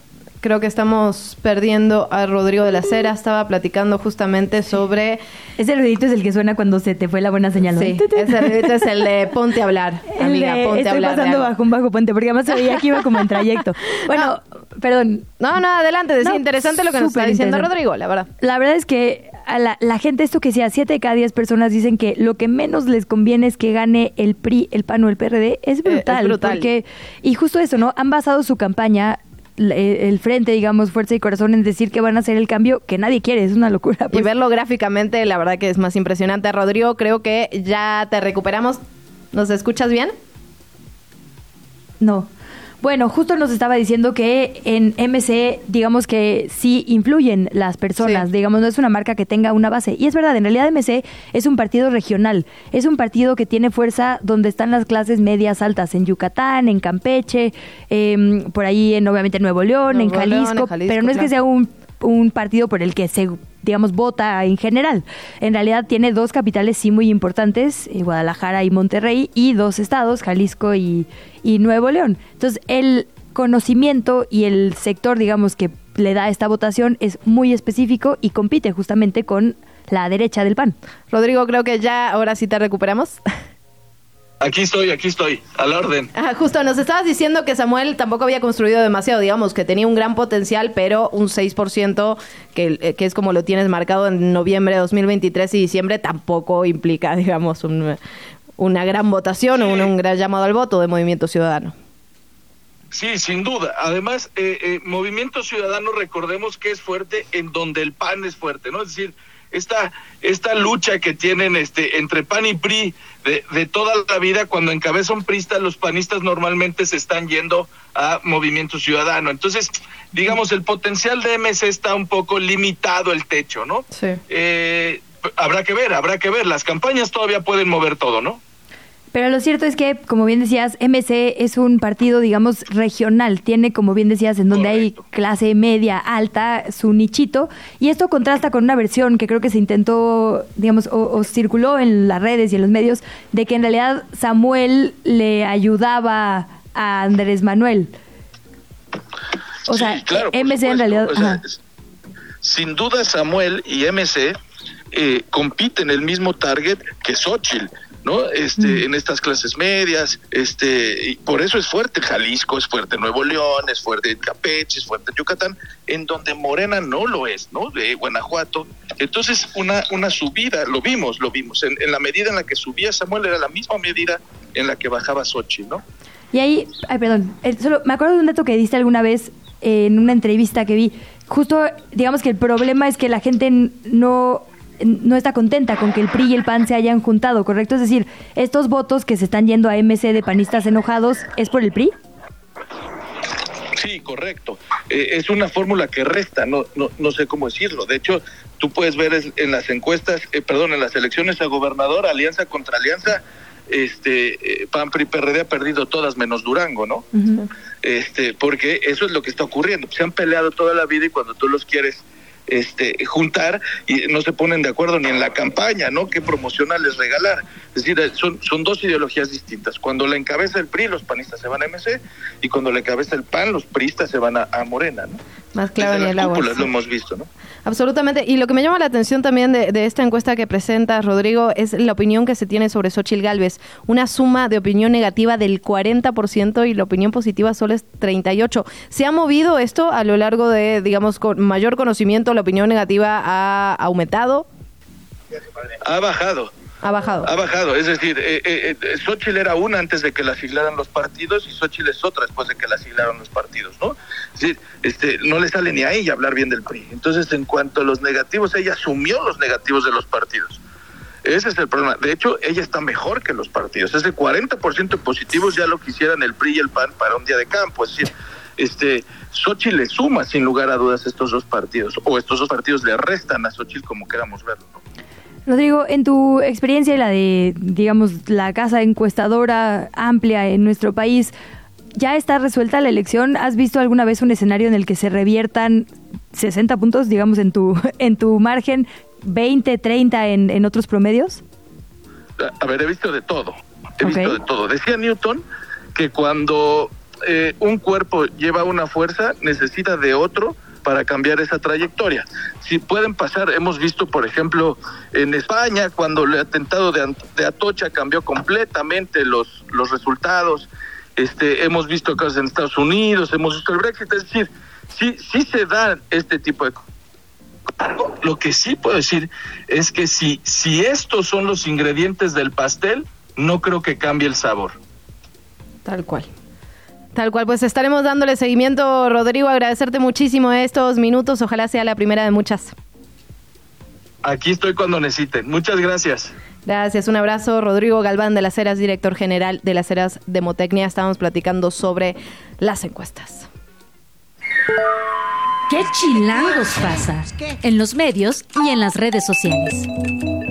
Creo que estamos perdiendo a Rodrigo de la Cera. Estaba platicando justamente sobre... Ese ruidito es el que suena cuando se te fue la buena señal. Sí, ese ruidito es el de ponte a hablar, amiga, ponte estoy a hablar. pasando bajo un bajo puente, porque además se veía que iba como en trayecto. Bueno, perdón. No, no, adelante. Es No, interesante lo que nos está diciendo. Rodrigo, la verdad. La verdad es que a la, la gente, esto que sea, 7 de cada 10 personas dicen que lo que menos les conviene es que gane el PRI, el PAN o el PRD. Es brutal. Eh, es brutal. Porque, y justo eso, ¿no? Han basado su campaña, eh, el frente, digamos, Fuerza y Corazón, en decir que van a hacer el cambio que nadie quiere. Es una locura. Y pues. verlo gráficamente, la verdad que es más impresionante. Rodrigo, creo que ya te recuperamos. ¿Nos escuchas bien? No. Bueno, justo nos estaba diciendo que en MC, digamos que sí influyen las personas, Sí. digamos, no es una marca que tenga una base. Y es verdad, en realidad MC es un partido regional, es un partido que tiene fuerza donde están las clases medias altas, en Yucatán, en Campeche, em, por ahí en obviamente Nuevo León, en, Nuevo León, Jalisco, en Jalisco, pero no es que sea un, un partido por el que se digamos, vota en general. En realidad tiene dos capitales sí muy importantes, eh, Guadalajara y Monterrey, y dos estados, Jalisco y, Nuevo León. Entonces, el conocimiento y el sector, digamos, que le da esta votación es muy específico y compite justamente con la derecha del PAN. Rodrigo, creo que ya ahora sí te recuperamos. Aquí estoy, aquí estoy, a la orden. Ah, justo, nos estabas diciendo que Samuel tampoco había construido demasiado, digamos, que tenía un gran potencial, pero un 6%, que, eh, que es como lo tienes marcado en noviembre de 2023 y diciembre, tampoco implica, digamos, un- una gran votación o un, un gran llamado al voto de Movimiento Ciudadano. Sí, sin duda. Además, eh, eh, Movimiento Ciudadano, recordemos que es fuerte en donde el PAN es fuerte, ¿no? Es decir, esta, esta lucha que tienen este, entre PAN y PRI de, de toda la vida, cuando encabeza un prista, los panistas normalmente se están yendo a Movimiento Ciudadano. Entonces, digamos, el potencial de MC está un poco limitado el techo, ¿no? Sí. Eh, habrá que ver, habrá que ver. Las campañas todavía pueden mover todo, ¿no? Pero lo cierto es que, como bien decías, MC es un partido, digamos, regional. Tiene, como bien decías, en donde Correcto. hay clase media, alta, su nichito. Y esto contrasta con una versión que creo que se intentó, digamos, o, o circuló en las redes y en los medios, de que en realidad Samuel le ayudaba a Andrés Manuel. O sea, claro, MC en realidad... O sea, sin duda Samuel y MC eh, compiten el mismo target que Xochitl. ¿No? Este, en estas clases medias, este, y por eso es fuerte Jalisco, es fuerte Nuevo León, es fuerte Campeche, es fuerte Yucatán, en donde Morena no lo es, ¿no? De Guanajuato. Entonces, una, una subida, lo vimos, lo vimos, en, en la medida en la que subía Samuel era la misma medida en la que bajaba Xochitl, ¿no? Y ahí, ay, perdón, eh, solo me acuerdo de un dato que diste alguna vez eh, en una entrevista que vi. Justo, digamos que el problema es que la gente no, no está contenta con que el PRI y el PAN se hayan juntado, ¿correcto? Es decir, estos votos que se están yendo a MC de panistas enojados, ¿es por el PRI? Sí, correcto. Eh, es una fórmula que resta, no, no, no sé cómo decirlo. De hecho, tú puedes ver en las encuestas, eh, perdón, en las elecciones a gobernador, alianza contra alianza, este, eh, PAN, PRI, PRD ha perdido todas menos Durango, ¿no? este, porque eso es lo que está ocurriendo. Se han peleado toda la vida y cuando tú los quieres este, juntar y no se ponen de acuerdo ni en la campaña, ¿no? ¿Qué promocionales regalar? Es decir, eh, son, son dos ideologías distintas. Cuando la encabeza el PRI, los panistas se van a MC y cuando la encabeza el PAN, los priistas se van a, a Morena, ¿no? Más claro el las cúpulas lo hemos visto, ¿no? Absolutamente. Y lo que me llama la atención también de, de esta encuesta que presentas, Rodrigo, es la opinión que se tiene sobre Xochil Gálvez. Una suma de opinión negativa del 40% y la opinión positiva solo es 38%. ¿Se ha movido esto a lo largo de, digamos, con mayor conocimiento? ¿La opinión negativa ha aumentado? Ha bajado. ¿Ha bajado? Ha bajado, es decir, eh, eh, eh, Xochitl era una antes de que la siglaran los partidos y Xochitl es otra después de que la siglaron los partidos, ¿no? Es decir, este, no le sale ni a ella hablar bien del PRI. Entonces, en cuanto a los negativos, ella asumió los negativos de los partidos. Ese es el problema. De hecho, ella está mejor que los partidos. Ese 40% de positivos ya lo quisieran el PRI y el PAN para un día de campo. Es decir, este, Xochitl le suma sin lugar a dudas estos dos partidos, o estos dos partidos le restan a Xochitl como queramos verlo, ¿no? Rodrigo, en tu experiencia y la de, digamos, la casa encuestadora amplia en nuestro país, ¿ya está resuelta la elección? ¿Has visto alguna vez un escenario en el que se reviertan 60 puntos, digamos, en tu, en tu margen, 20, 30 en, en otros promedios? A ver, he visto de todo. He visto de todo. Decía Newton que cuando eh, un cuerpo lleva una fuerza, necesita de otro para cambiar esa trayectoria. Si pueden pasar, hemos visto, por ejemplo, en España, cuando el atentado de, Atocha cambió completamente los, los resultados, este, hemos visto casos en Estados Unidos, hemos visto el Brexit, es decir, sí, sí se dan este tipo de. Lo que sí puedo decir es que si, si estos son los ingredientes del pastel, no creo que cambie el sabor. Tal cual. Tal cual, pues estaremos dándole seguimiento, Rodrigo, agradecerte muchísimo estos minutos, ojalá sea la primera de muchas. Aquí estoy cuando necesiten. Muchas gracias. Gracias, un abrazo. Rodrigo Galván de las Heras, director general de las Heras Demotecnia. Estábamos platicando sobre las encuestas. ¿Qué chilangos pasa? En los medios y en las redes sociales.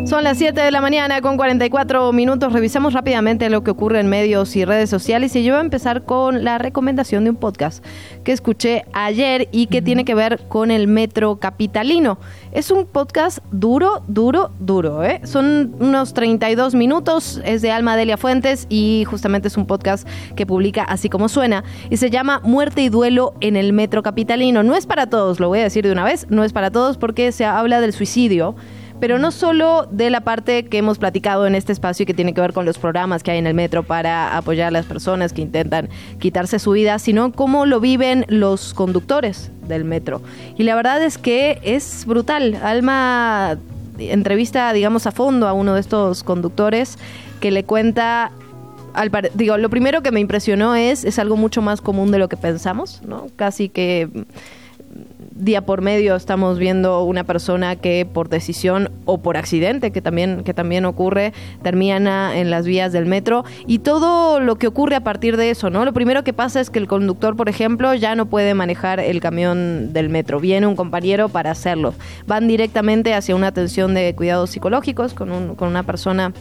Son las 7 de la mañana con 44 minutos. Revisamos rápidamente lo que ocurre en medios y redes sociales y yo voy a empezar con la recomendación de un podcast que escuché ayer y que tiene que ver con el metro capitalino. Es un podcast duro, duro, duro. ¿eh? Son unos 32 minutos, es de Alma Delia Fuentes y justamente es un podcast que publica así como suena y se llama Muerte y Duelo en el metro capitalino. No es para todos, lo voy a decir de una vez, no es para todos porque se habla del suicidio pero no solo de la parte que hemos platicado en este espacio y que tiene que ver con los programas que hay en el metro para apoyar a las personas que intentan quitarse su vida, sino cómo lo viven los conductores del metro. Y la verdad es que es brutal. Alma entrevista, digamos, a fondo a uno de estos conductores que le cuenta al digo, lo primero que me impresionó es, es algo mucho más común de lo que pensamos, ¿no? Casi que día por medio estamos viendo una persona que por decisión o por accidente, que también, que también ocurre, termina en las vías del metro y todo lo que ocurre a partir de eso, ¿no? Lo primero que pasa es que el conductor, por ejemplo, ya no puede manejar el camión del metro. Viene un compañero para hacerlo. Van directamente hacia una atención de cuidados psicológicos con, un, con una persona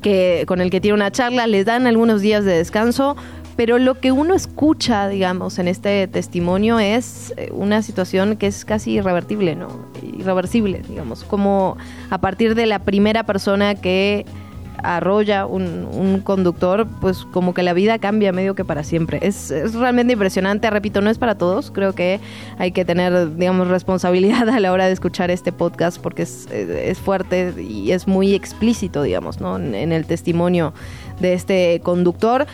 que, con el que tiene una charla, les dan algunos días de descanso, pero lo que uno escucha, digamos, en este testimonio es eh, una situación que es casi irrevertible, ¿no? Irreversible, digamos, como a partir de la primera persona que arrolla un, conductor, pues como que la vida cambia medio que para siempre. Es, es, realmente impresionante, repito, no es para todos, creo que hay que tener, digamos, responsabilidad a la hora de escuchar este podcast porque es, es fuerte y es muy explícito, digamos, ¿no? en el testimonio de este conductor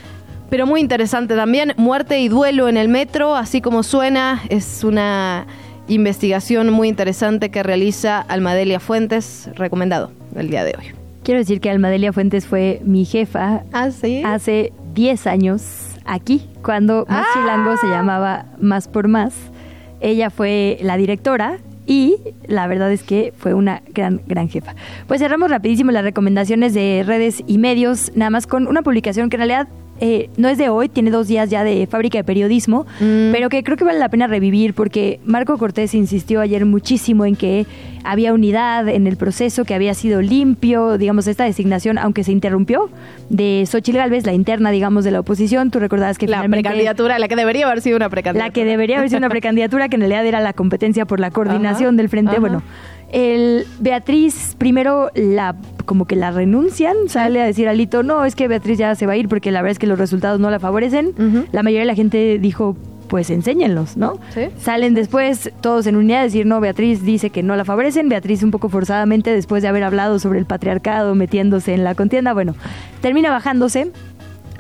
pero muy interesante también. Muerte y duelo en el metro, así como suena, es una investigación muy interesante que realiza Almadelia Fuentes, recomendado el día de hoy. Quiero decir que Almadelia Fuentes fue mi jefa ¿Ah, hace 10 años aquí, cuando Más ah. Chilango se llamaba Más por Más. Ella fue la directora y la verdad es que fue una gran, gran jefa. Pues cerramos rapidísimo las recomendaciones de redes y medios, nada más con una publicación que en realidad eh, no es de hoy, tiene dos días ya de fábrica de periodismo, mm. pero que creo que vale la pena revivir porque Marco Cortés insistió ayer muchísimo en que había unidad en el proceso, que había sido limpio, digamos, esta designación, aunque se interrumpió, de Xochitl Galvez, la interna, digamos, de la oposición. Tú recordabas que la precandidatura, la que debería haber sido una precandidatura. La que debería haber sido una precandidatura, que en realidad era la competencia por la coordinación del frente. Bueno, el Beatriz primero la como que la renuncian, sale a decir Alito, no, es que Beatriz ya se va a ir porque la verdad es que los resultados no la favorecen. La mayoría de la gente dijo, pues enséñenlos, ¿no? Salen después todos en unidad a decir, no, Beatriz dice que no la favorecen, Beatriz un poco forzadamente después de haber hablado sobre el patriarcado metiéndose en la contienda, bueno, termina bajándose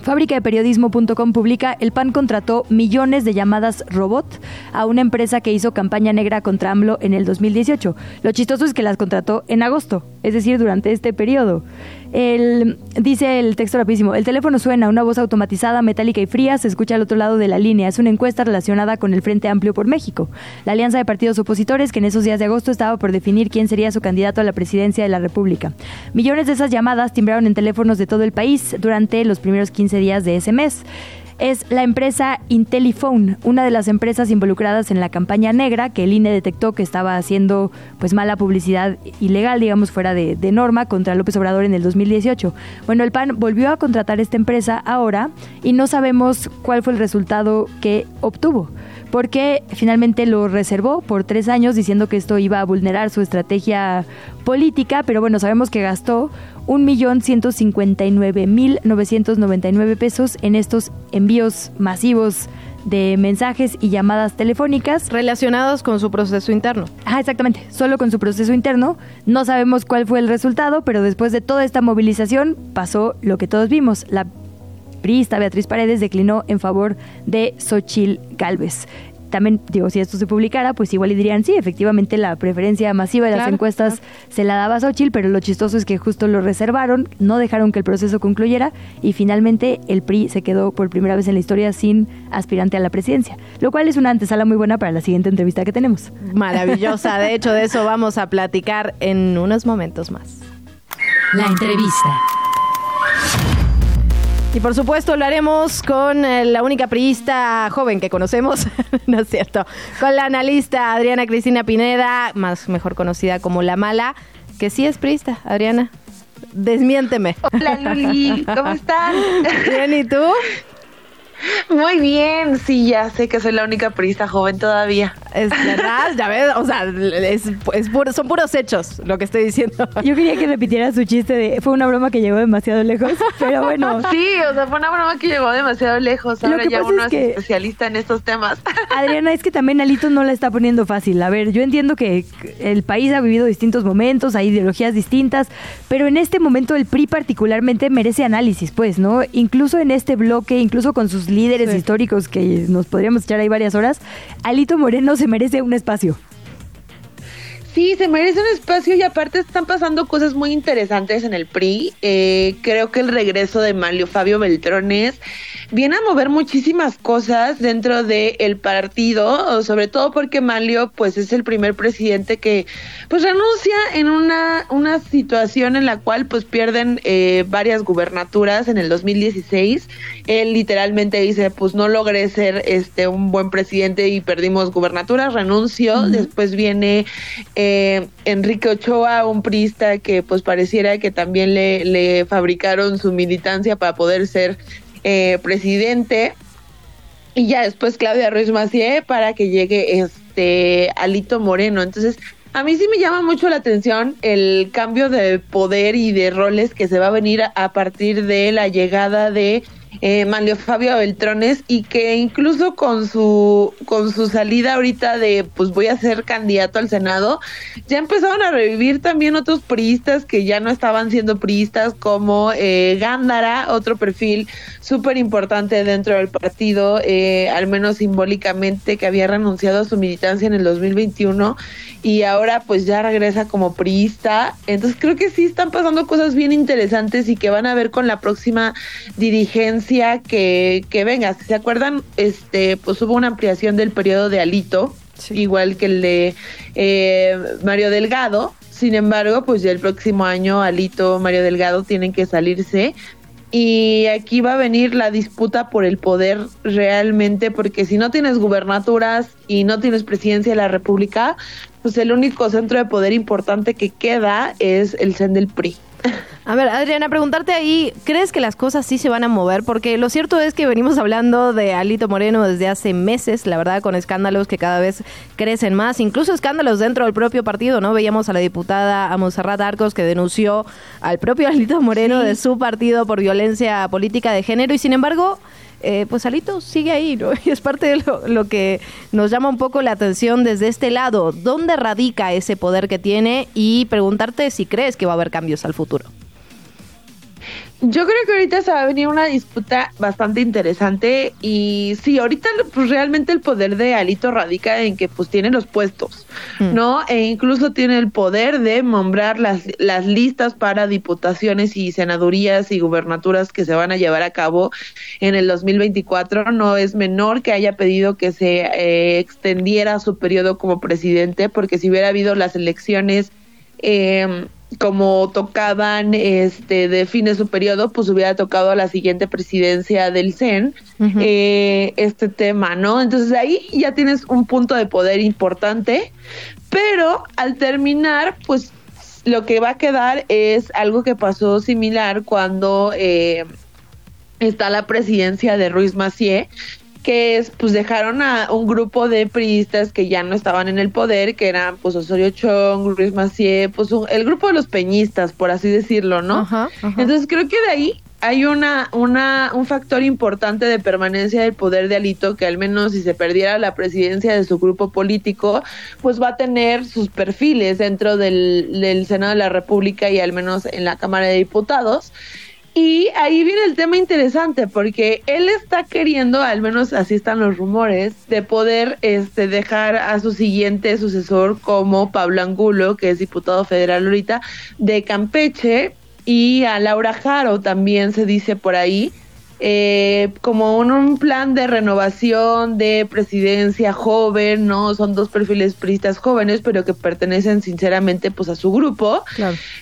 Fábrica de Periodismo.com publica El PAN contrató millones de llamadas robot a una empresa que hizo campaña negra contra AMLO en el 2018. Lo chistoso es que las contrató en agosto, es decir, durante este periodo. El, dice el texto rapidísimo, el teléfono suena, una voz automatizada, metálica y fría se escucha al otro lado de la línea. Es una encuesta relacionada con el Frente Amplio por México, la alianza de partidos opositores que en esos días de agosto estaba por definir quién sería su candidato a la presidencia de la República. Millones de esas llamadas timbraron en teléfonos de todo el país durante los primeros 15 días de ese mes es la empresa Inteliphone, una de las empresas involucradas en la campaña negra que el INE detectó que estaba haciendo pues mala publicidad ilegal, digamos, fuera de, de norma contra López Obrador en el 2018. Bueno, el PAN volvió a contratar esta empresa ahora y no sabemos cuál fue el resultado que obtuvo porque finalmente lo reservó por tres años diciendo que esto iba a vulnerar su estrategia política, pero bueno, sabemos que gastó 1.159.999 pesos en estos envíos masivos de mensajes y llamadas telefónicas. Relacionados con su proceso interno. Ah, exactamente, solo con su proceso interno. No sabemos cuál fue el resultado, pero después de toda esta movilización pasó lo que todos vimos. La priista Beatriz Paredes declinó en favor de Xochil Gálvez también, digo, si esto se publicara, pues igual dirían, sí, efectivamente la preferencia masiva de las encuestas se la daba a Xochitl, pero lo chistoso es que justo lo reservaron, no dejaron que el proceso concluyera y finalmente el PRI se quedó por primera vez en la historia sin aspirante a la presidencia, lo cual es una antesala muy buena para la siguiente entrevista que tenemos. Maravillosa, de hecho de eso vamos a platicar en unos momentos más. La entrevista. Y por supuesto lo haremos con eh, la única priista joven que conocemos, ¿no es cierto? Con la analista Adriana Cristina Pineda, más mejor conocida como La Mala, que sí es priista, Adriana. Desmiénteme. Hola Luli, ¿cómo están? Bien, ¿y tú? Muy bien, sí, ya sé que soy la única priista joven todavía. Es verdad, ya ves, o sea, es, son puros hechos lo que estoy diciendo. Yo quería que repitiera su chiste de fue una broma que llegó demasiado lejos, pero bueno. Sí, o sea, fue una broma que llegó demasiado lejos. Ahora ya uno es, especialista en estos temas. Adriana, es que también Alito no la está poniendo fácil. A ver, yo entiendo que el país ha vivido distintos momentos, hay ideologías distintas, pero en este momento el PRI particularmente merece análisis, pues, ¿no? Incluso en este bloque, incluso con sus líderes históricos que nos podríamos echar ahí varias horas, Alito Moreno se merece un espacio. Sí, se merece un espacio y aparte están pasando cosas muy interesantes en el PRI. Eh, creo que el regreso de Mario Fabio Beltrones viene a mover muchísimas cosas dentro del partido, sobre todo porque Malio pues es el primer presidente que pues renuncia en una, una situación en la cual pues pierden eh, varias gubernaturas en el 2016. Él literalmente dice pues no logré ser este un buen presidente y perdimos gubernaturas, renuncio. Después viene eh, Enrique Ochoa, un priista que pues pareciera que también le, le fabricaron su militancia para poder ser eh, presidente y ya después Claudia Ruiz Macié para que llegue este Alito Moreno. Entonces, a mí sí me llama mucho la atención el cambio de poder y de roles que se va a venir a partir de la llegada de eh, Manlio Fabio Beltrones y que incluso con su con su salida ahorita de pues voy a ser candidato al Senado, ya empezaron a revivir también otros priistas que ya no estaban siendo priistas como eh, Gándara, otro perfil súper importante dentro del partido, eh, al menos simbólicamente, que había renunciado a su militancia en el 2021 y ahora pues ya regresa como priista. Entonces creo que sí están pasando cosas bien interesantes y que van a ver con la próxima dirigencia que, que venga. Si se acuerdan, este pues hubo una ampliación del periodo de Alito, igual que el de eh, Mario Delgado. Sin embargo, pues ya el próximo año Alito, Mario Delgado tienen que salirse y aquí va a venir la disputa por el poder realmente, porque si no tienes gubernaturas y no tienes presidencia de la República, pues el único centro de poder importante que queda es el CEN del PRI. A ver, Adriana, preguntarte ahí, ¿crees que las cosas sí se van a mover? Porque lo cierto es que venimos hablando de Alito Moreno desde hace meses, la verdad, con escándalos que cada vez crecen más, incluso escándalos dentro del propio partido, ¿no? Veíamos a la diputada a Monserrat Arcos que denunció al propio Alito Moreno de su partido por violencia política de género y sin embargo eh, pues Alito sigue ahí, ¿no? Y es parte de lo, que nos llama un poco la atención desde este lado. ¿Dónde radica ese poder que tiene? Y preguntarte si crees que va a haber cambios al futuro. Yo creo que ahorita se va a venir una disputa bastante interesante y sí, ahorita pues realmente el poder de Alito radica en que pues tiene los puestos, mm. ¿no? E incluso tiene el poder de nombrar las, las listas para diputaciones y senadurías y gubernaturas que se van a llevar a cabo en el 2024. No es menor que haya pedido que se eh, extendiera su periodo como presidente porque si hubiera habido las elecciones... Eh, como tocaban este de fin de su periodo, pues hubiera tocado a la siguiente presidencia del CEN eh, este tema, ¿no? Entonces ahí ya tienes un punto de poder importante, pero al terminar, pues lo que va a quedar es algo que pasó similar cuando eh, está la presidencia de Ruiz Macié, que es, pues dejaron a un grupo de priistas que ya no estaban en el poder, que eran pues Osorio Chong, Luis Macié, pues el grupo de los peñistas, por así decirlo, ¿no? Entonces creo que de ahí hay una, una, un factor importante de permanencia del poder de Alito que al menos si se perdiera la presidencia de su grupo político, pues va a tener sus perfiles dentro del, del Senado de la República y al menos en la Cámara de Diputados. Y ahí viene el tema interesante, porque él está queriendo, al menos así están los rumores, de poder este, dejar a su siguiente sucesor como Pablo Angulo, que es diputado federal ahorita, de Campeche, y a Laura Jaro también se dice por ahí, eh, como un, un, plan de renovación de presidencia joven, ¿no? Son dos perfiles pristas jóvenes, pero que pertenecen sinceramente pues a su grupo.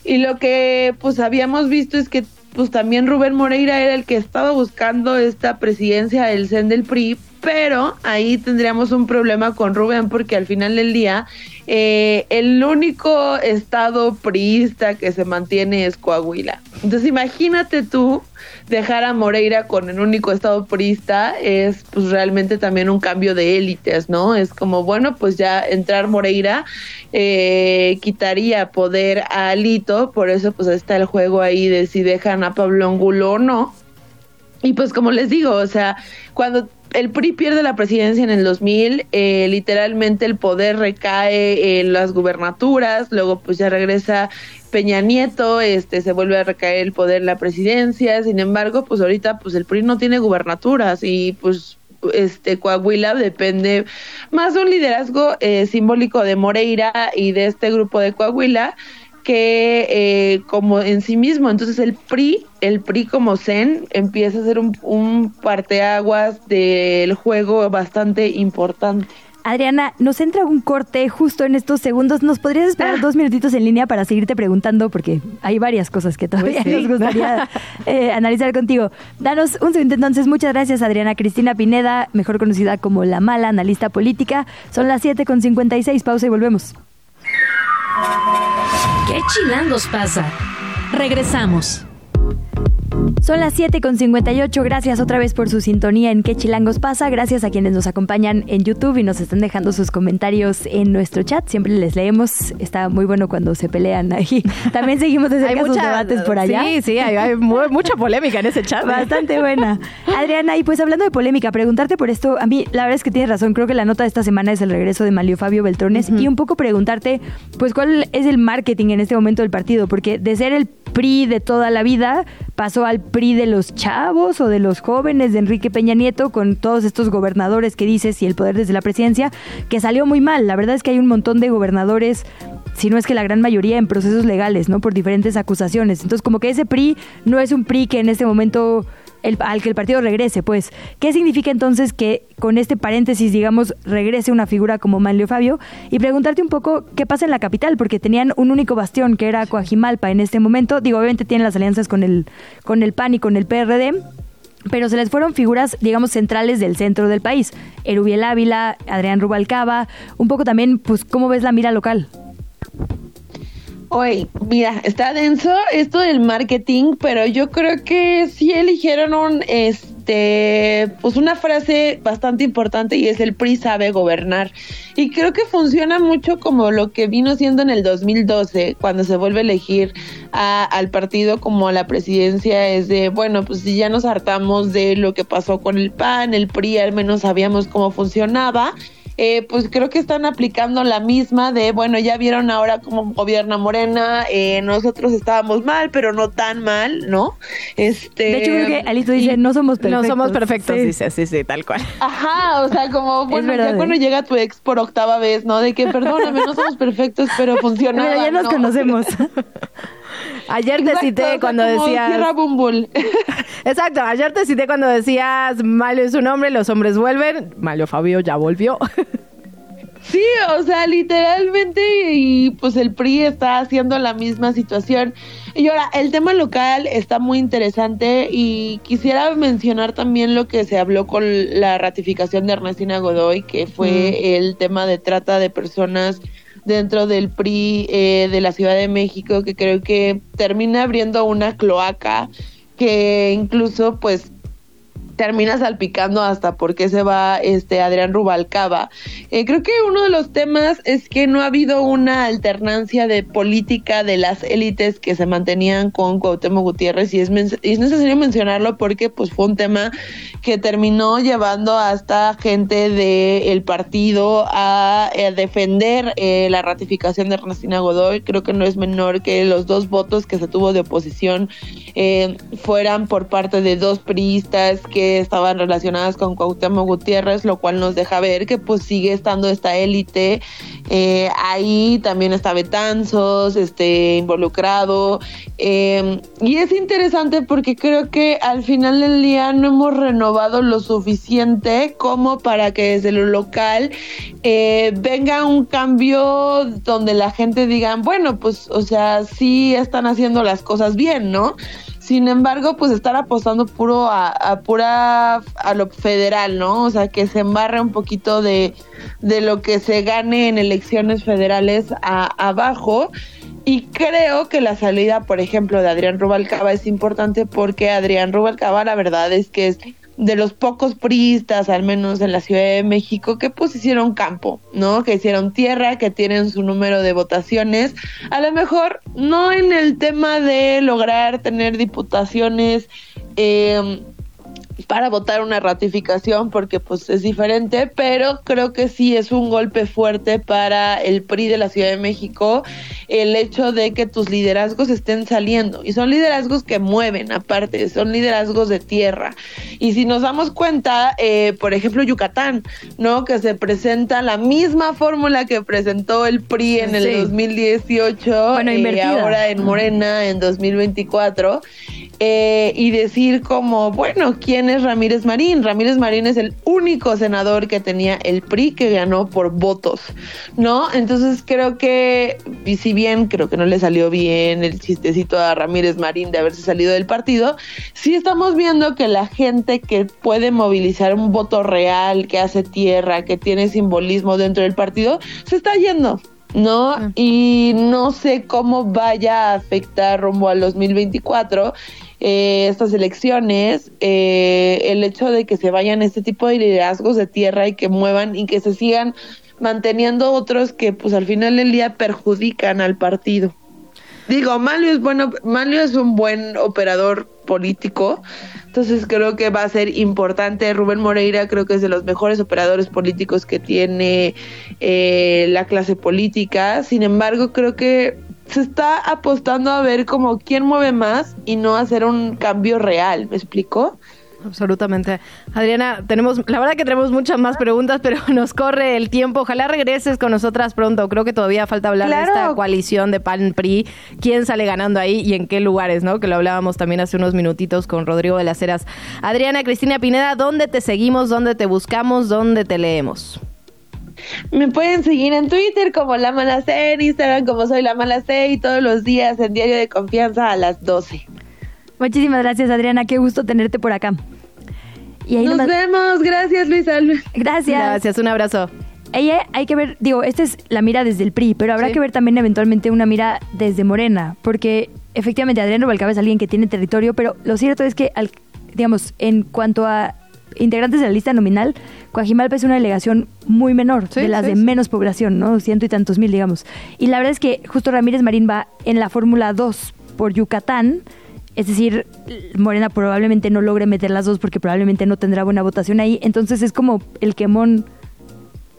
Y lo que pues habíamos visto es que pues también Rubén Moreira era el que estaba buscando esta presidencia del CEN del PRI, pero ahí tendríamos un problema con Rubén porque al final del día eh, el único estado priista que se mantiene es Coahuila. Entonces imagínate tú dejar a Moreira con el único estado priista es pues realmente también un cambio de élites, ¿no? Es como, bueno, pues ya entrar Moreira eh, quitaría poder a Alito, por eso pues está el juego ahí de si dejan a Pablo Angulo o no. Y pues como les digo, o sea, cuando el PRI pierde la presidencia en el 2000, eh, literalmente el poder recae en las gubernaturas, luego pues ya regresa Peña Nieto, este se vuelve a recaer el poder en la presidencia, sin embargo, pues ahorita pues el PRI no tiene gubernaturas y pues este Coahuila depende más de un liderazgo eh, simbólico de Moreira y de este grupo de Coahuila que eh, como en sí mismo. Entonces el PRI, el PRI como Zen, empieza a ser un, un parteaguas del juego bastante importante. Adriana, nos entra un corte justo en estos segundos. ¿Nos podrías esperar ah. dos minutitos en línea para seguirte preguntando? Porque hay varias cosas que todavía nos gustaría eh, analizar contigo. Danos un segundo entonces. Muchas gracias, Adriana Cristina Pineda, mejor conocida como La Mala, analista política. Son las 7 con 56. Pausa y volvemos. ¿Qué chilangos pasa? Regresamos. Son las 7 con 58. Gracias otra vez por su sintonía en ¿Qué Chilangos pasa? Gracias a quienes nos acompañan en YouTube y nos están dejando sus comentarios en nuestro chat. Siempre les leemos. Está muy bueno cuando se pelean ahí. También seguimos de cerca sus debates por allá. Sí, sí, hay, mucha polémica en ese chat. Bastante buena. Adriana, y pues hablando de polémica, preguntarte por esto, a mí la verdad es que tienes razón. Creo que la nota de esta semana es el regreso de Malio Fabio Beltrones y un poco preguntarte, pues, cuál es el marketing en este momento del partido, porque de ser el PRI de toda la vida pasó al PRI de los chavos o de los jóvenes de Enrique Peña Nieto con todos estos gobernadores que dices y el poder desde la presidencia, que salió muy mal. La verdad es que hay un montón de gobernadores si no es que la gran mayoría en procesos legales, ¿no? Por diferentes acusaciones. Entonces, como que ese PRI no es un PRI que en este momento al que el partido regrese, pues. ¿Qué significa entonces que con este paréntesis, digamos, regrese una figura como Manlio Fabio? Y preguntarte un poco qué pasa en la capital, porque tenían un único bastión que era Coajimalpa en este momento. Digo, obviamente tienen las alianzas con el, con el PAN y con el PRD, pero se les fueron figuras, digamos, centrales del centro del país. Erubiel Ávila, Adrián Rubalcaba, un poco también, pues, ¿cómo ves la mira local? Oye, mira, está denso esto del marketing, pero yo creo que sí eligieron un, este, pues una frase bastante importante y es el PRI sabe gobernar. Y creo que funciona mucho como lo que vino siendo en el 2012, cuando se vuelve a elegir al partido como la presidencia, es de, bueno, pues si ya nos hartamos de lo que pasó con el PAN, el PRI al menos sabíamos cómo funcionaba eh, pues creo que están aplicando la misma de, bueno, ya vieron ahora cómo gobierna Morena, eh, nosotros estábamos mal, pero no tan mal, ¿no? Este, de hecho, creo que Alito dice, no somos perfectos. No somos perfectos, dice, sí, sí, tal cual. Ajá, o sea, como, bueno, ya cuando llega tu ex por octava vez, ¿no? De que, perdóname, no somos perfectos, pero funciona. Pero ya nos conocemos. Ayer te cité cuando decías. Exacto, ayer te cité cuando decías Malio es un hombre, los hombres vuelven. Malio Fabio ya volvió. Sí, o sea, literalmente, y pues el PRI está haciendo la misma situación. Y ahora, el tema local está muy interesante y quisiera mencionar también lo que se habló con la ratificación de Ernestina Godoy, que fue el tema de trata de personas dentro del PRI eh, de la Ciudad de México, que creo que termina abriendo una cloaca que incluso pues termina salpicando hasta por qué se va este Adrián Rubalcaba. Eh, creo que uno de los temas es que no ha habido una alternancia de política de las élites que se mantenían con Cuauhtémoc Gutiérrez y es, es necesario mencionarlo porque pues fue un tema que terminó llevando hasta gente del partido a, eh, defender eh, la ratificación de Ernestina Godoy. Creo que no es menor que los dos votos que se tuvo de oposición fueran por parte de dos priistas que estaban relacionadas con Cuauhtémoc Gutiérrez, lo cual nos deja ver que pues sigue estando esta élite eh, ahí, también está Betanzos este, involucrado, em, y es interesante porque creo que al final del día no hemos renovado lo suficiente como para que desde lo local eh, venga un cambio donde la gente diga, bueno, pues, o sea, sí están haciendo las cosas bien, ¿no? Sin embargo, pues estar apostando puro a, pura a lo federal, ¿no? O sea, que se embarre un poquito de, de lo que se gane en elecciones federales a, abajo. Y creo que la salida, por ejemplo, de Adrián Rubalcaba es importante porque Adrián Rubalcaba la verdad es que es de los pocos priistas, al menos en la Ciudad de México, que pues hicieron campo, ¿no? Que hicieron tierra, que tienen su número de votaciones. A lo mejor no en el tema de lograr tener diputaciones eh, para votar una ratificación porque pues es diferente, pero creo que sí es un golpe fuerte para el PRI de la Ciudad de México el hecho de que tus liderazgos estén saliendo y son liderazgos que mueven aparte, son liderazgos de tierra. Y si nos damos cuenta, eh, por ejemplo, Yucatán, ¿no? Que se presenta la misma fórmula que presentó el PRI en el 2018 bueno, y eh, ahora en Morena en 2024 eh, y decir como, bueno, ¿quién es Ramírez Marín? Ramírez Marín es el único senador que tenía el PRI que ganó por votos, ¿no? Entonces creo que, y si bien creo que no le salió bien el chistecito a Ramírez Marín de haberse salido del partido, sí estamos viendo que la gente que puede movilizar un voto real, que hace tierra, que tiene simbolismo dentro del partido, se está yendo. ¿no? Y no sé cómo vaya a afectar rumbo al 2024 eh, estas elecciones, eh, el hecho de que se vayan este tipo de liderazgos de tierra y que muevan y que se sigan manteniendo otros que pues al final del día perjudican al partido. Digo, Malio es bueno, Malio es un buen operador político, entonces creo que va a ser importante. Rubén Moreira creo que es de los mejores operadores políticos que tiene eh, la clase política. Sin embargo, creo que se está apostando a ver como quién mueve más y no hacer un cambio real, ¿me explico? Absolutamente. Adriana, tenemos, la verdad que tenemos muchas más preguntas, pero nos corre el tiempo. Ojalá regreses con nosotras pronto. Creo que todavía falta hablar de esta coalición de PAN PRI, quién sale ganando ahí y en qué lugares, ¿no? Que lo hablábamos también hace unos minutitos con Rodrigo de las Heras. Adriana Cristina Pineda, ¿dónde te seguimos? ¿Dónde te buscamos? ¿Dónde te leemos? Me pueden seguir en Twitter como La Mala C, en Instagram como Soy La Mala C y todos los días en Diario de Confianza a las 12. Muchísimas gracias, Adriana. Qué gusto tenerte por acá. Y Nos vemos. Gracias, Luisa. Gracias. Gracias. Un abrazo. Ella hay que ver, digo, esta es la mira desde el PRI, pero habrá que ver también eventualmente una mira desde Morena, porque efectivamente Adriano Balcaba es alguien que tiene territorio, pero lo cierto es que, digamos, en cuanto a integrantes de la lista nominal, Coajimalpa es una delegación muy menor, de las de menos población, ¿no? Ciento y tantos mil, digamos. Y la verdad es que justo Ramírez Marín va en la Fórmula 2 por Yucatán, es decir, Morena probablemente no logre meter las dos porque probablemente no tendrá buena votación ahí, entonces es como el quemón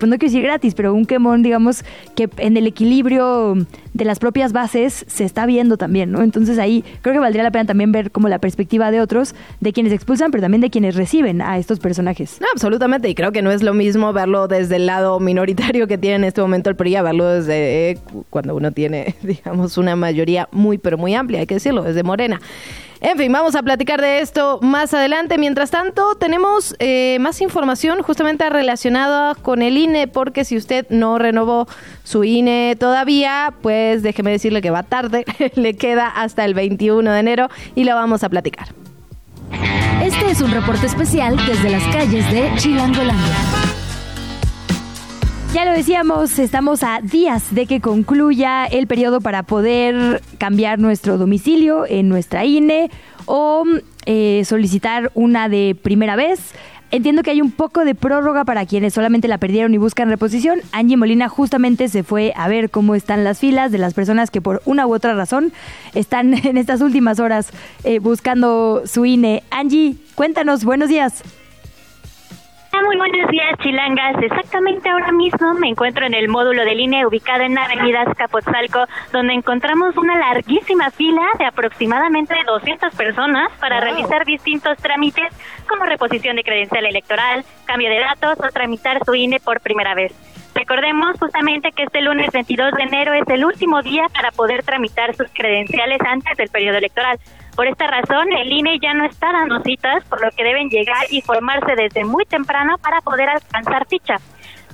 pues no quiero decir gratis, pero un quemón, digamos, que en el equilibrio de las propias bases se está viendo también, ¿no? Entonces ahí creo que valdría la pena también ver como la perspectiva de otros, de quienes expulsan, pero también de quienes reciben a estos personajes. No, absolutamente, y creo que no es lo mismo verlo desde el lado minoritario que tiene en este momento el PRI a verlo desde cuando uno tiene, digamos, una mayoría muy, pero muy amplia, hay que decirlo, desde Morena. En fin, vamos a platicar de esto más adelante. Mientras tanto, tenemos eh, más información justamente relacionada con el INE, porque si usted no renovó su INE todavía, pues déjeme decirle que va tarde, le queda hasta el 21 de enero y lo vamos a platicar. Este es un reporte especial desde las calles de Chilangolandia. Ya lo decíamos, estamos a días de que concluya el periodo para poder cambiar nuestro domicilio en nuestra INE o eh, solicitar una de primera vez. Entiendo que hay un poco de prórroga para quienes solamente la perdieron y buscan reposición. Angie Molina justamente se fue a ver cómo están las filas de las personas que por una u otra razón están en estas últimas horas eh, buscando su INE. Angie, cuéntanos, buenos días. Ah, muy buenos días, chilangas. Exactamente ahora mismo me encuentro en el módulo de línea ubicado en Avenida Escapotzalco, donde encontramos una larguísima fila de aproximadamente 200 personas para realizar distintos trámites como reposición de credencial electoral, cambio de datos o tramitar su INE por primera vez. Recordemos justamente que este lunes 22 de enero es el último día para poder tramitar sus credenciales antes del periodo electoral. Por esta razón, el INE ya no está dando citas, por lo que deben llegar y formarse desde muy temprano para poder alcanzar ficha.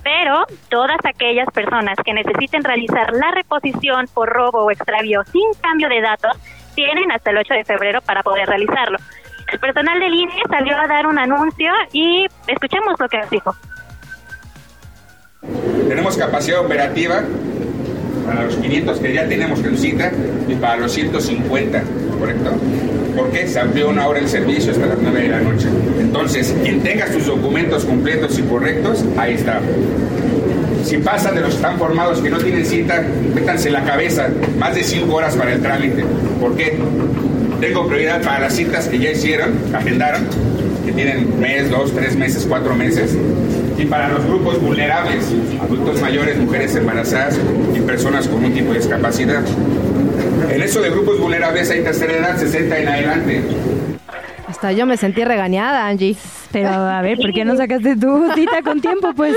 Pero todas aquellas personas que necesiten realizar la reposición por robo o extravío sin cambio de datos tienen hasta el 8 de febrero para poder realizarlo. El personal del INE salió a dar un anuncio y escuchemos lo que nos dijo. Tenemos capacidad operativa para los 500 que ya tenemos en cita y para los 150, ¿correcto? Porque se amplió una hora el servicio hasta las 9 de la noche. Entonces, quien tenga sus documentos completos y correctos, ahí está. Si pasan de los que están formados que no tienen cita, métanse la cabeza más de 5 horas para el trámite. ¿Por qué? Tengo prioridad para las citas que ya hicieron, agendaron, que tienen mes, dos, tres meses, cuatro meses y para los grupos vulnerables, adultos mayores, mujeres embarazadas y personas con un tipo de discapacidad. En eso de grupos vulnerables hay tercera edad, 60 en adelante. Hasta yo me sentí regañada, Angie. Pero a ver, ¿por qué no sacaste tu cita con tiempo, pues?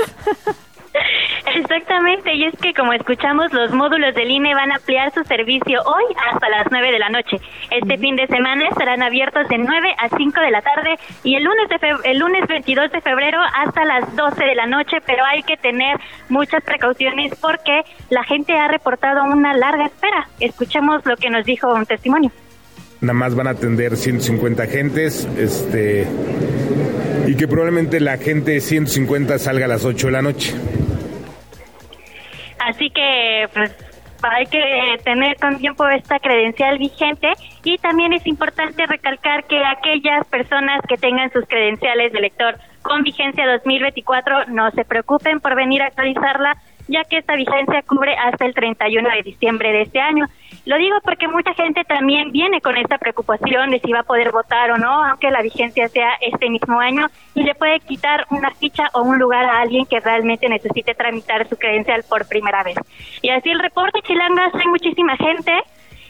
Exactamente, y es que como escuchamos, los módulos del INE van a ampliar su servicio hoy hasta las 9 de la noche. Este fin de semana estarán abiertos de 9 a 5 de la tarde y el lunes, de el lunes 22 de febrero hasta las 12 de la noche, pero hay que tener muchas precauciones porque la gente ha reportado una larga espera. Escuchemos lo que nos dijo un testimonio. Nada más van a atender 150 agentes, este, y que probablemente la gente 150 salga a las 8 de la noche. Así que pues hay que tener con tiempo esta credencial vigente y también es importante recalcar que aquellas personas que tengan sus credenciales de lector con vigencia 2024 no se preocupen por venir a actualizarla ya que esta vigencia cubre hasta el 31 de diciembre de este año. Lo digo porque mucha gente también viene con esta preocupación de si va a poder votar o no, aunque la vigencia sea este mismo año, y le puede quitar una ficha o un lugar a alguien que realmente necesite tramitar su credencial por primera vez. Y así el reporte, Chilangas, hay muchísima gente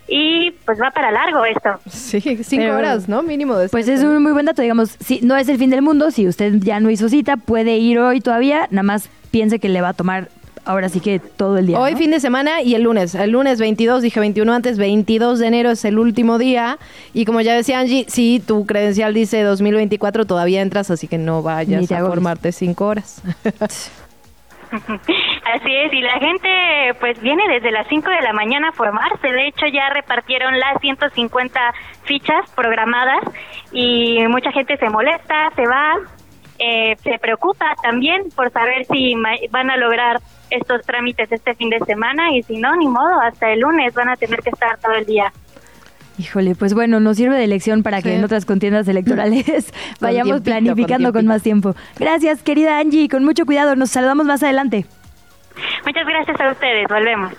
y pues va para largo esto. Sí, cinco horas, ¿no? Mínimo de Pues es un muy buen dato, digamos, si no es el fin del mundo, si usted ya no hizo cita, puede ir hoy todavía, nada más piense que le va a tomar ahora sí que todo el día. Hoy fin de semana y el lunes. El lunes 22, dije 21 antes, 22 de enero es el último día. Y como ya decía Angie, si tu credencial dice 2024, todavía entras, así que no vayas a formarte cinco horas. Así es, y la gente pues viene desde las 5 de la mañana a formarse. De hecho, ya repartieron las 150 fichas programadas y mucha gente se molesta, se va, eh, se preocupa también por saber si van a lograr estos trámites este fin de semana y si no, ni modo, hasta el lunes van a tener que estar todo el día. Híjole, pues bueno, nos sirve de lección para que en otras contiendas electorales vayamos planificando con, más tiempo. Gracias, querida Angie, con mucho cuidado, nos saludamos más adelante. Muchas gracias a ustedes, volvemos.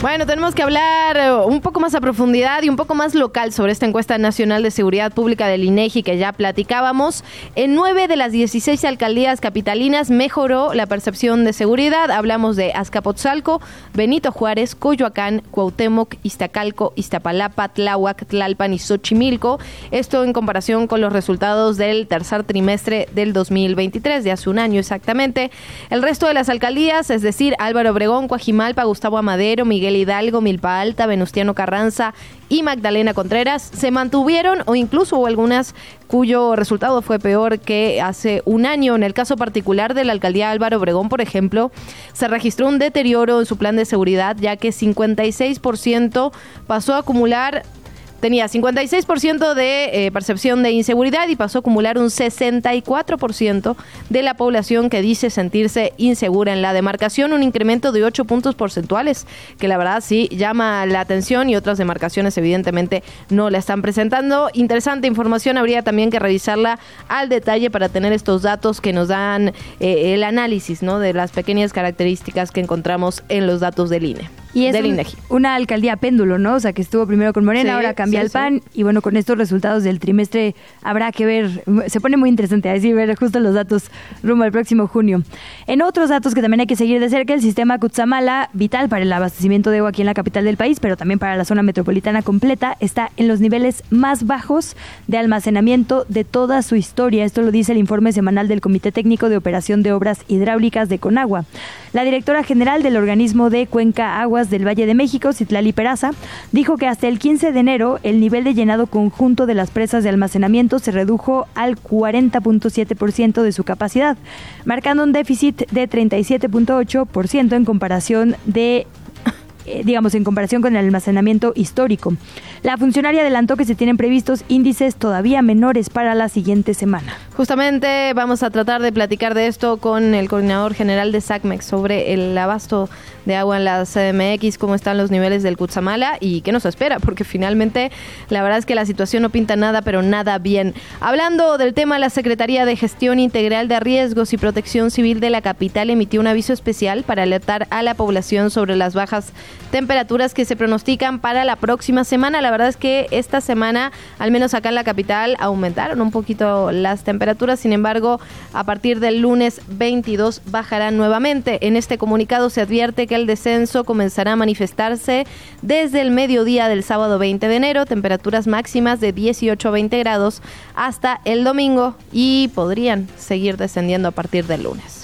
Bueno, tenemos que hablar eh, un poco más a profundidad y un poco más local sobre esta encuesta nacional de seguridad pública del INEGI que ya platicábamos. En nueve de las 16 alcaldías capitalinas mejoró la percepción de seguridad. Hablamos de Azcapotzalco, Benito Juárez, Coyoacán, Cuauhtémoc, Iztacalco, Iztapalapa, Tláhuac, Tlalpan y Xochimilco. Esto en comparación con los resultados del tercer trimestre del 2023, de hace un año exactamente. El resto de las alcaldías, es decir, Álvaro Obregón, Coajimalpa, Gustavo Amadero, Miguel Hidalgo, Milpa Alta, Venustiano Carranza y Magdalena Contreras se mantuvieron o incluso hubo algunas cuyo resultado fue peor que hace un año. En el caso particular de la alcaldía Álvaro Obregón, por ejemplo, se registró un deterioro en su plan de seguridad ya que 56% pasó a acumular tenía 56% de eh, percepción de inseguridad y pasó a acumular un 64% de la población que dice sentirse insegura en la demarcación, un incremento de 8 puntos porcentuales, que la verdad sí llama la atención y otras demarcaciones evidentemente no la están presentando. Interesante información, habría también que revisarla al detalle para tener estos datos que nos dan eh, el análisis ¿no? de las pequeñas características que encontramos en los datos del INE. Y es del un- INEGI. una alcaldía péndulo, ¿no? O sea, que estuvo primero con Morena, Sí, ahora cambia sí, el PAN. Y bueno, con estos resultados del trimestre habrá que ver, se pone muy interesante así ver justo los datos rumbo al próximo junio. En otros datos que también hay que seguir de cerca, el sistema Cutzamala, vital para el abastecimiento de agua aquí en la capital del país, pero también para la zona metropolitana completa, está en los niveles más bajos de almacenamiento de toda su historia. Esto lo dice el informe semanal del Comité Técnico de Operación de Obras Hidráulicas de Conagua. La directora general del organismo de Cuenca Del Valle de México, Citlali Peraza, dijo que hasta el 15 de enero el nivel de llenado conjunto de las presas de almacenamiento se redujo al 40.7% de su capacidad, marcando un déficit de 37.8% en comparación de digamos, en comparación con el almacenamiento histórico. La funcionaria adelantó que se tienen previstos índices todavía menores para la siguiente semana. Justamente vamos a tratar de platicar de esto con el coordinador general de SACMEX sobre el abasto de agua en la CDMX, cómo están los niveles del Cutzamala y qué nos espera, porque finalmente la verdad es que la situación no pinta nada, pero nada bien. Hablando del tema, la Secretaría de Gestión Integral de Riesgos y Protección Civil de la capital emitió un aviso especial para alertar a la población sobre las bajas temperaturas que se pronostican para la próxima semana. La verdad es que esta semana, al menos acá en la capital, aumentaron un poquito las temperaturas. Sin embargo, a partir del lunes 22 bajarán nuevamente. En este comunicado se advierte que el descenso comenzará a manifestarse desde el mediodía del sábado 20 de enero, temperaturas máximas de 18 a 20 grados hasta el domingo y podrían seguir descendiendo a partir del lunes.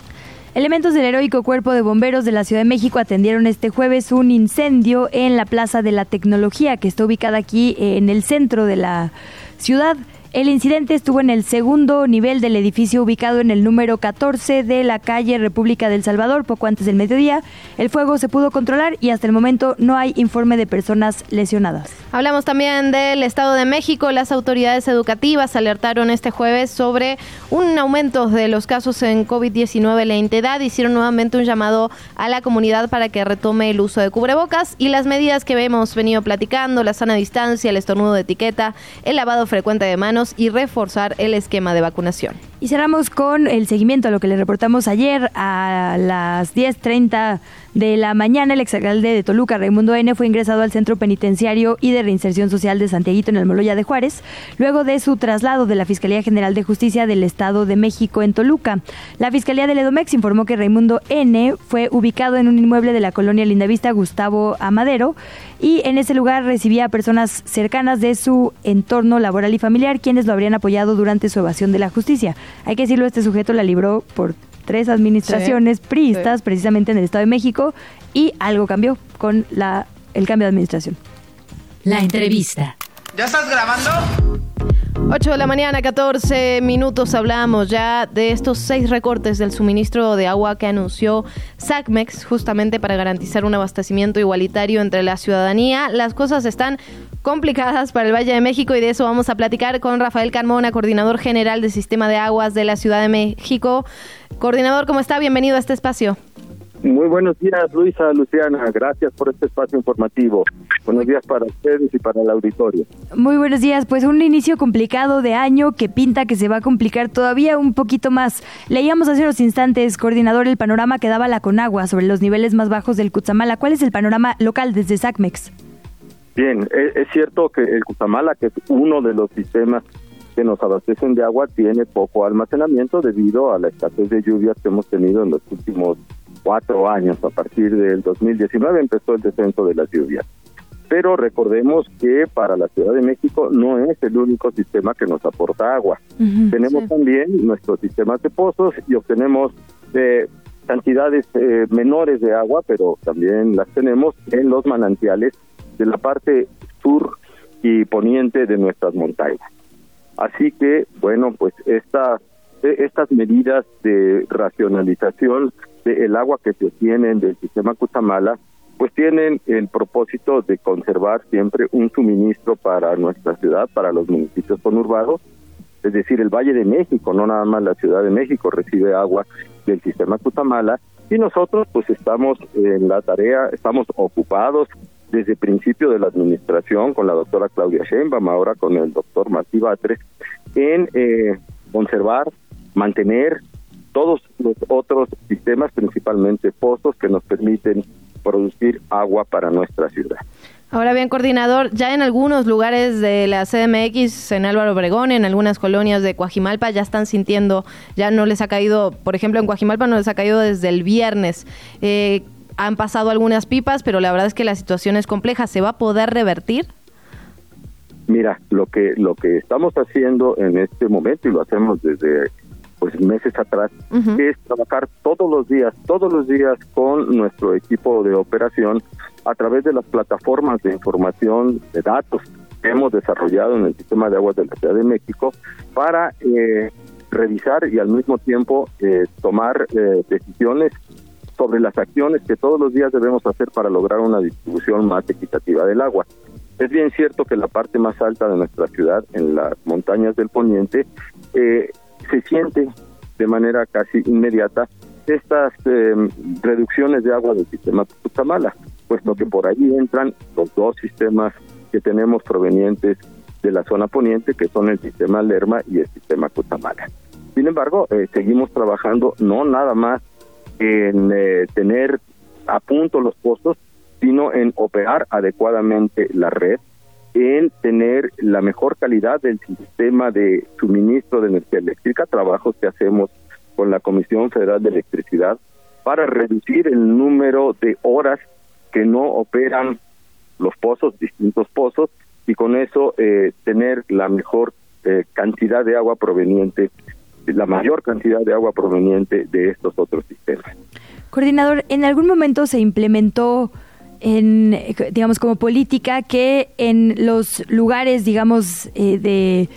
Elementos del heroico Cuerpo de Bomberos de la Ciudad de México atendieron este jueves un incendio en la Plaza de la Tecnología, que está ubicada aquí eh, en el centro de la ciudad. El incidente estuvo en el segundo nivel del edificio ubicado en el número 14 de la calle República del Salvador, poco antes del mediodía. El fuego se pudo controlar y hasta el momento no hay informe de personas lesionadas. Hablamos también del Estado de México. Las autoridades educativas alertaron este jueves sobre un aumento de los casos en COVID-19 en la entidad. Hicieron nuevamente un llamado a la comunidad para que retome el uso de cubrebocas y las medidas que hemos venido platicando, la sana distancia, el estornudo de etiqueta, el lavado frecuente de manos y reforzar el esquema de vacunación. Y cerramos con el seguimiento a lo que le reportamos ayer a las 10.30 de la mañana. El exalcalde de Toluca, Raimundo N., fue ingresado al Centro Penitenciario y de Reinserción Social de Santiaguito en el Moloya de Juárez, luego de su traslado de la Fiscalía General de Justicia del Estado de México en Toluca. La Fiscalía del Edomex informó que Raimundo N. fue ubicado en un inmueble de la colonia Lindavista Gustavo Amadero y en ese lugar recibía a personas cercanas de su entorno laboral y familiar, quienes lo habrían apoyado durante su evasión de la justicia. Hay que decirlo, este sujeto la libró por tres administraciones Sí, priistas, sí. precisamente en el Estado de México, y algo cambió con la, el cambio de administración. La entrevista. ¿Ya estás grabando? 8 de la mañana, 14 minutos, hablamos ya de estos seis recortes del suministro de agua que anunció SACMEX justamente para garantizar un abastecimiento igualitario entre la ciudadanía. Las cosas están complicadas para el Valle de México y de eso vamos a platicar con Rafael Carmona, coordinador general del Sistema de Aguas de la Ciudad de México. Coordinador, ¿cómo está? Bienvenido a este espacio. Muy buenos días, Luisa, Luciana. Gracias por este espacio informativo. Buenos días para ustedes y para el auditorio. Muy buenos días, pues un inicio complicado de año que pinta que se va a complicar todavía un poquito más. Leíamos hace unos instantes, coordinador, el panorama que daba la Conagua sobre los niveles más bajos del Cutzamala. ¿Cuál es el panorama local desde SACMEX? Bien, es, es cierto que el Cutamala, que es uno de los sistemas que nos abastecen de agua, tiene poco almacenamiento debido a la escasez de lluvias que hemos tenido en los últimos cuatro años. A partir del 2019 empezó el descenso de las lluvias. Pero recordemos que para la Ciudad de México no es el único sistema que nos aporta agua. Tenemos también nuestros sistemas de pozos y obtenemos eh, cantidades eh, menores de agua, pero también las tenemos en los manantiales de la parte sur y poniente de nuestras montañas. Así que, bueno, pues esta, eh, estas medidas de racionalización del agua que se obtienen del sistema Cutamala pues tienen el propósito de conservar siempre un suministro para nuestra ciudad, para los municipios conurbados, es decir, el Valle de México, no nada más la Ciudad de México recibe agua del sistema Cutamala y nosotros pues estamos en la tarea, estamos ocupados desde el principio de la administración con la doctora Claudia Sheinbaum, ahora con el doctor Martí Batres, en eh, conservar, mantener todos los otros sistemas, principalmente pozos, que nos permiten producir agua para nuestra ciudad. Ahora bien, coordinador, ya en algunos lugares de la CDMX, en Álvaro Obregón, en algunas colonias de Coajimalpa, ya están sintiendo, ya no les ha caído, por ejemplo, en Coajimalpa no les ha caído desde el viernes. Eh, han pasado algunas pipas, pero la verdad es que la situación es compleja. ¿Se va a poder revertir? Mira, lo que lo que estamos haciendo en este momento y lo hacemos desde pues meses atrás es trabajar todos los días, todos los días con nuestro equipo de operación a través de las plataformas de información de datos que hemos desarrollado en el sistema de aguas de la Ciudad de México para eh, revisar y al mismo tiempo eh, tomar eh, decisiones sobre las acciones que todos los días debemos hacer para lograr una distribución más equitativa del agua. Es bien cierto que la parte más alta de nuestra ciudad, en las montañas del poniente, se siente de manera casi inmediata estas reducciones de agua del sistema Cutamala puesto que por ahí entran los dos sistemas que tenemos provenientes de la zona poniente, que son el sistema Lerma y el sistema Cutamala. Sin embargo, eh, seguimos trabajando no nada más en eh, tener a punto los pozos, sino en operar adecuadamente la red, en tener la mejor calidad del sistema de suministro de energía eléctrica, trabajos que hacemos con la Comisión Federal de Electricidad para reducir el número de horas que no operan los pozos, distintos pozos, y con eso eh, tener la mejor eh, cantidad de agua proveniente, la mayor cantidad de agua proveniente de estos otros sistemas. Coordinador, ¿en algún momento se implementó en, digamos, como política que en los lugares, digamos, eh, de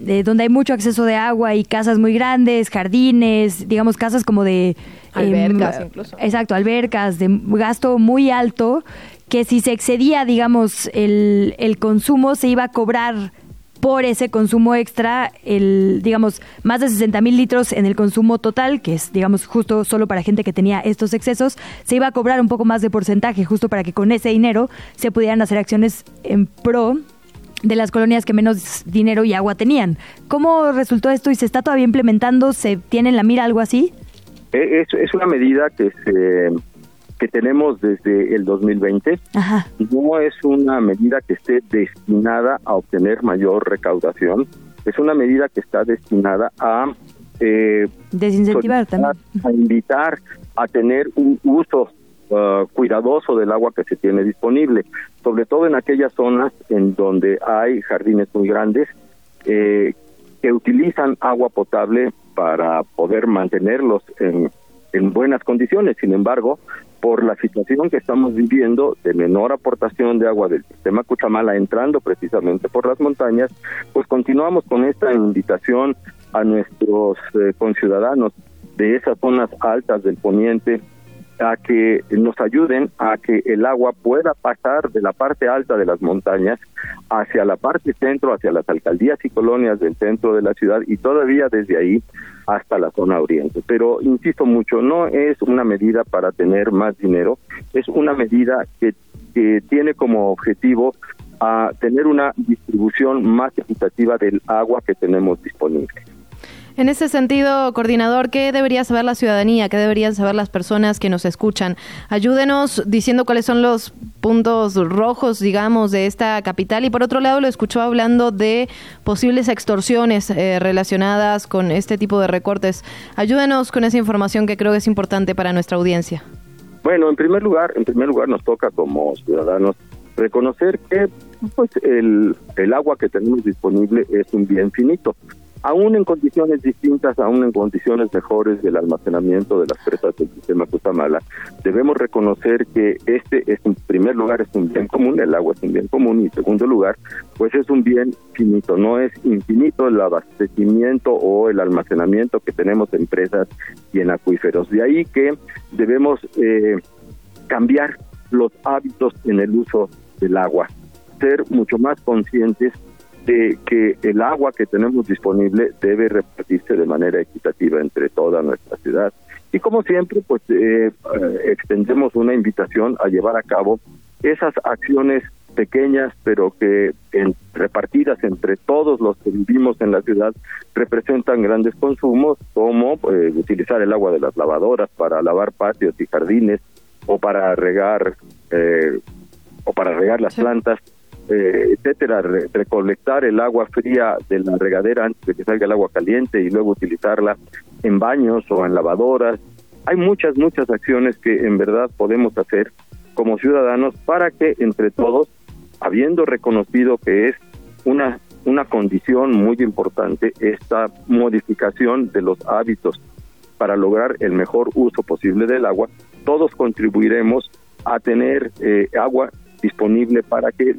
de donde hay mucho acceso de agua y casas muy grandes, jardines, digamos casas como de... Albercas em, incluso. Exacto, albercas de gasto muy alto, que si se excedía, digamos, el, el consumo, se iba a cobrar por ese consumo extra, el, digamos, más de 60 mil litros en el consumo total, que es, digamos, justo solo para gente que tenía estos excesos, se iba a cobrar un poco más de porcentaje, justo para que con ese dinero se pudieran hacer acciones en pro de las colonias que menos dinero y agua tenían. ¿Cómo resultó esto y se está todavía implementando? ¿Se tiene en la mira algo así? Eh, es, es una medida que se que tenemos desde el 2020. No es una medida que esté destinada a obtener mayor recaudación. Es una medida que está destinada a eh, desincentivar también. A invitar a tener un uso uh, cuidadoso del agua que se tiene disponible sobre todo en aquellas zonas en donde hay jardines muy grandes eh, que utilizan agua potable para poder mantenerlos en, en buenas condiciones. Sin embargo, por la situación que estamos viviendo de menor aportación de agua del sistema Cuchamala entrando precisamente por las montañas, pues continuamos con esta invitación a nuestros eh, conciudadanos de esas zonas altas del poniente a que nos ayuden a que el agua pueda pasar de la parte alta de las montañas hacia la parte centro, hacia las alcaldías y colonias del centro de la ciudad y todavía desde ahí hasta la zona oriente. Pero insisto mucho, no es una medida para tener más dinero, es una medida que, que tiene como objetivo a tener una distribución más equitativa del agua que tenemos disponible. En ese sentido, coordinador, ¿qué debería saber la ciudadanía? ¿Qué deberían saber las personas que nos escuchan? Ayúdenos diciendo cuáles son los puntos rojos, digamos, de esta capital. Y por otro lado, lo escuchó hablando de posibles extorsiones eh, relacionadas con este tipo de recortes. Ayúdenos con esa información que creo que es importante para nuestra audiencia. Bueno, en primer lugar, en primer lugar nos toca como ciudadanos reconocer que pues el, el agua que tenemos disponible es un bien finito aún en condiciones distintas, aún en condiciones mejores del almacenamiento de las presas del sistema Cutamala, debemos reconocer que este es en primer lugar es un bien común, el agua es un bien común y en segundo lugar, pues es un bien finito, no es infinito el abastecimiento o el almacenamiento que tenemos en presas y en acuíferos. De ahí que debemos eh, cambiar los hábitos en el uso del agua, ser mucho más conscientes de que el agua que tenemos disponible debe repartirse de manera equitativa entre toda nuestra ciudad. Y como siempre, pues eh, eh, extendemos una invitación a llevar a cabo esas acciones pequeñas, pero que en, repartidas entre todos los que vivimos en la ciudad representan grandes consumos, como eh, utilizar el agua de las lavadoras para lavar patios y jardines, o para regar o para regar las plantas eh, etcétera, recolectar el agua fría de la regadera antes de que salga el agua caliente y luego utilizarla en baños o en lavadoras. Hay muchas, muchas acciones que en verdad podemos hacer como ciudadanos para que entre todos, habiendo reconocido que es una, una condición muy importante esta modificación de los hábitos para lograr el mejor uso posible del agua, todos contribuiremos a tener eh, agua disponible para que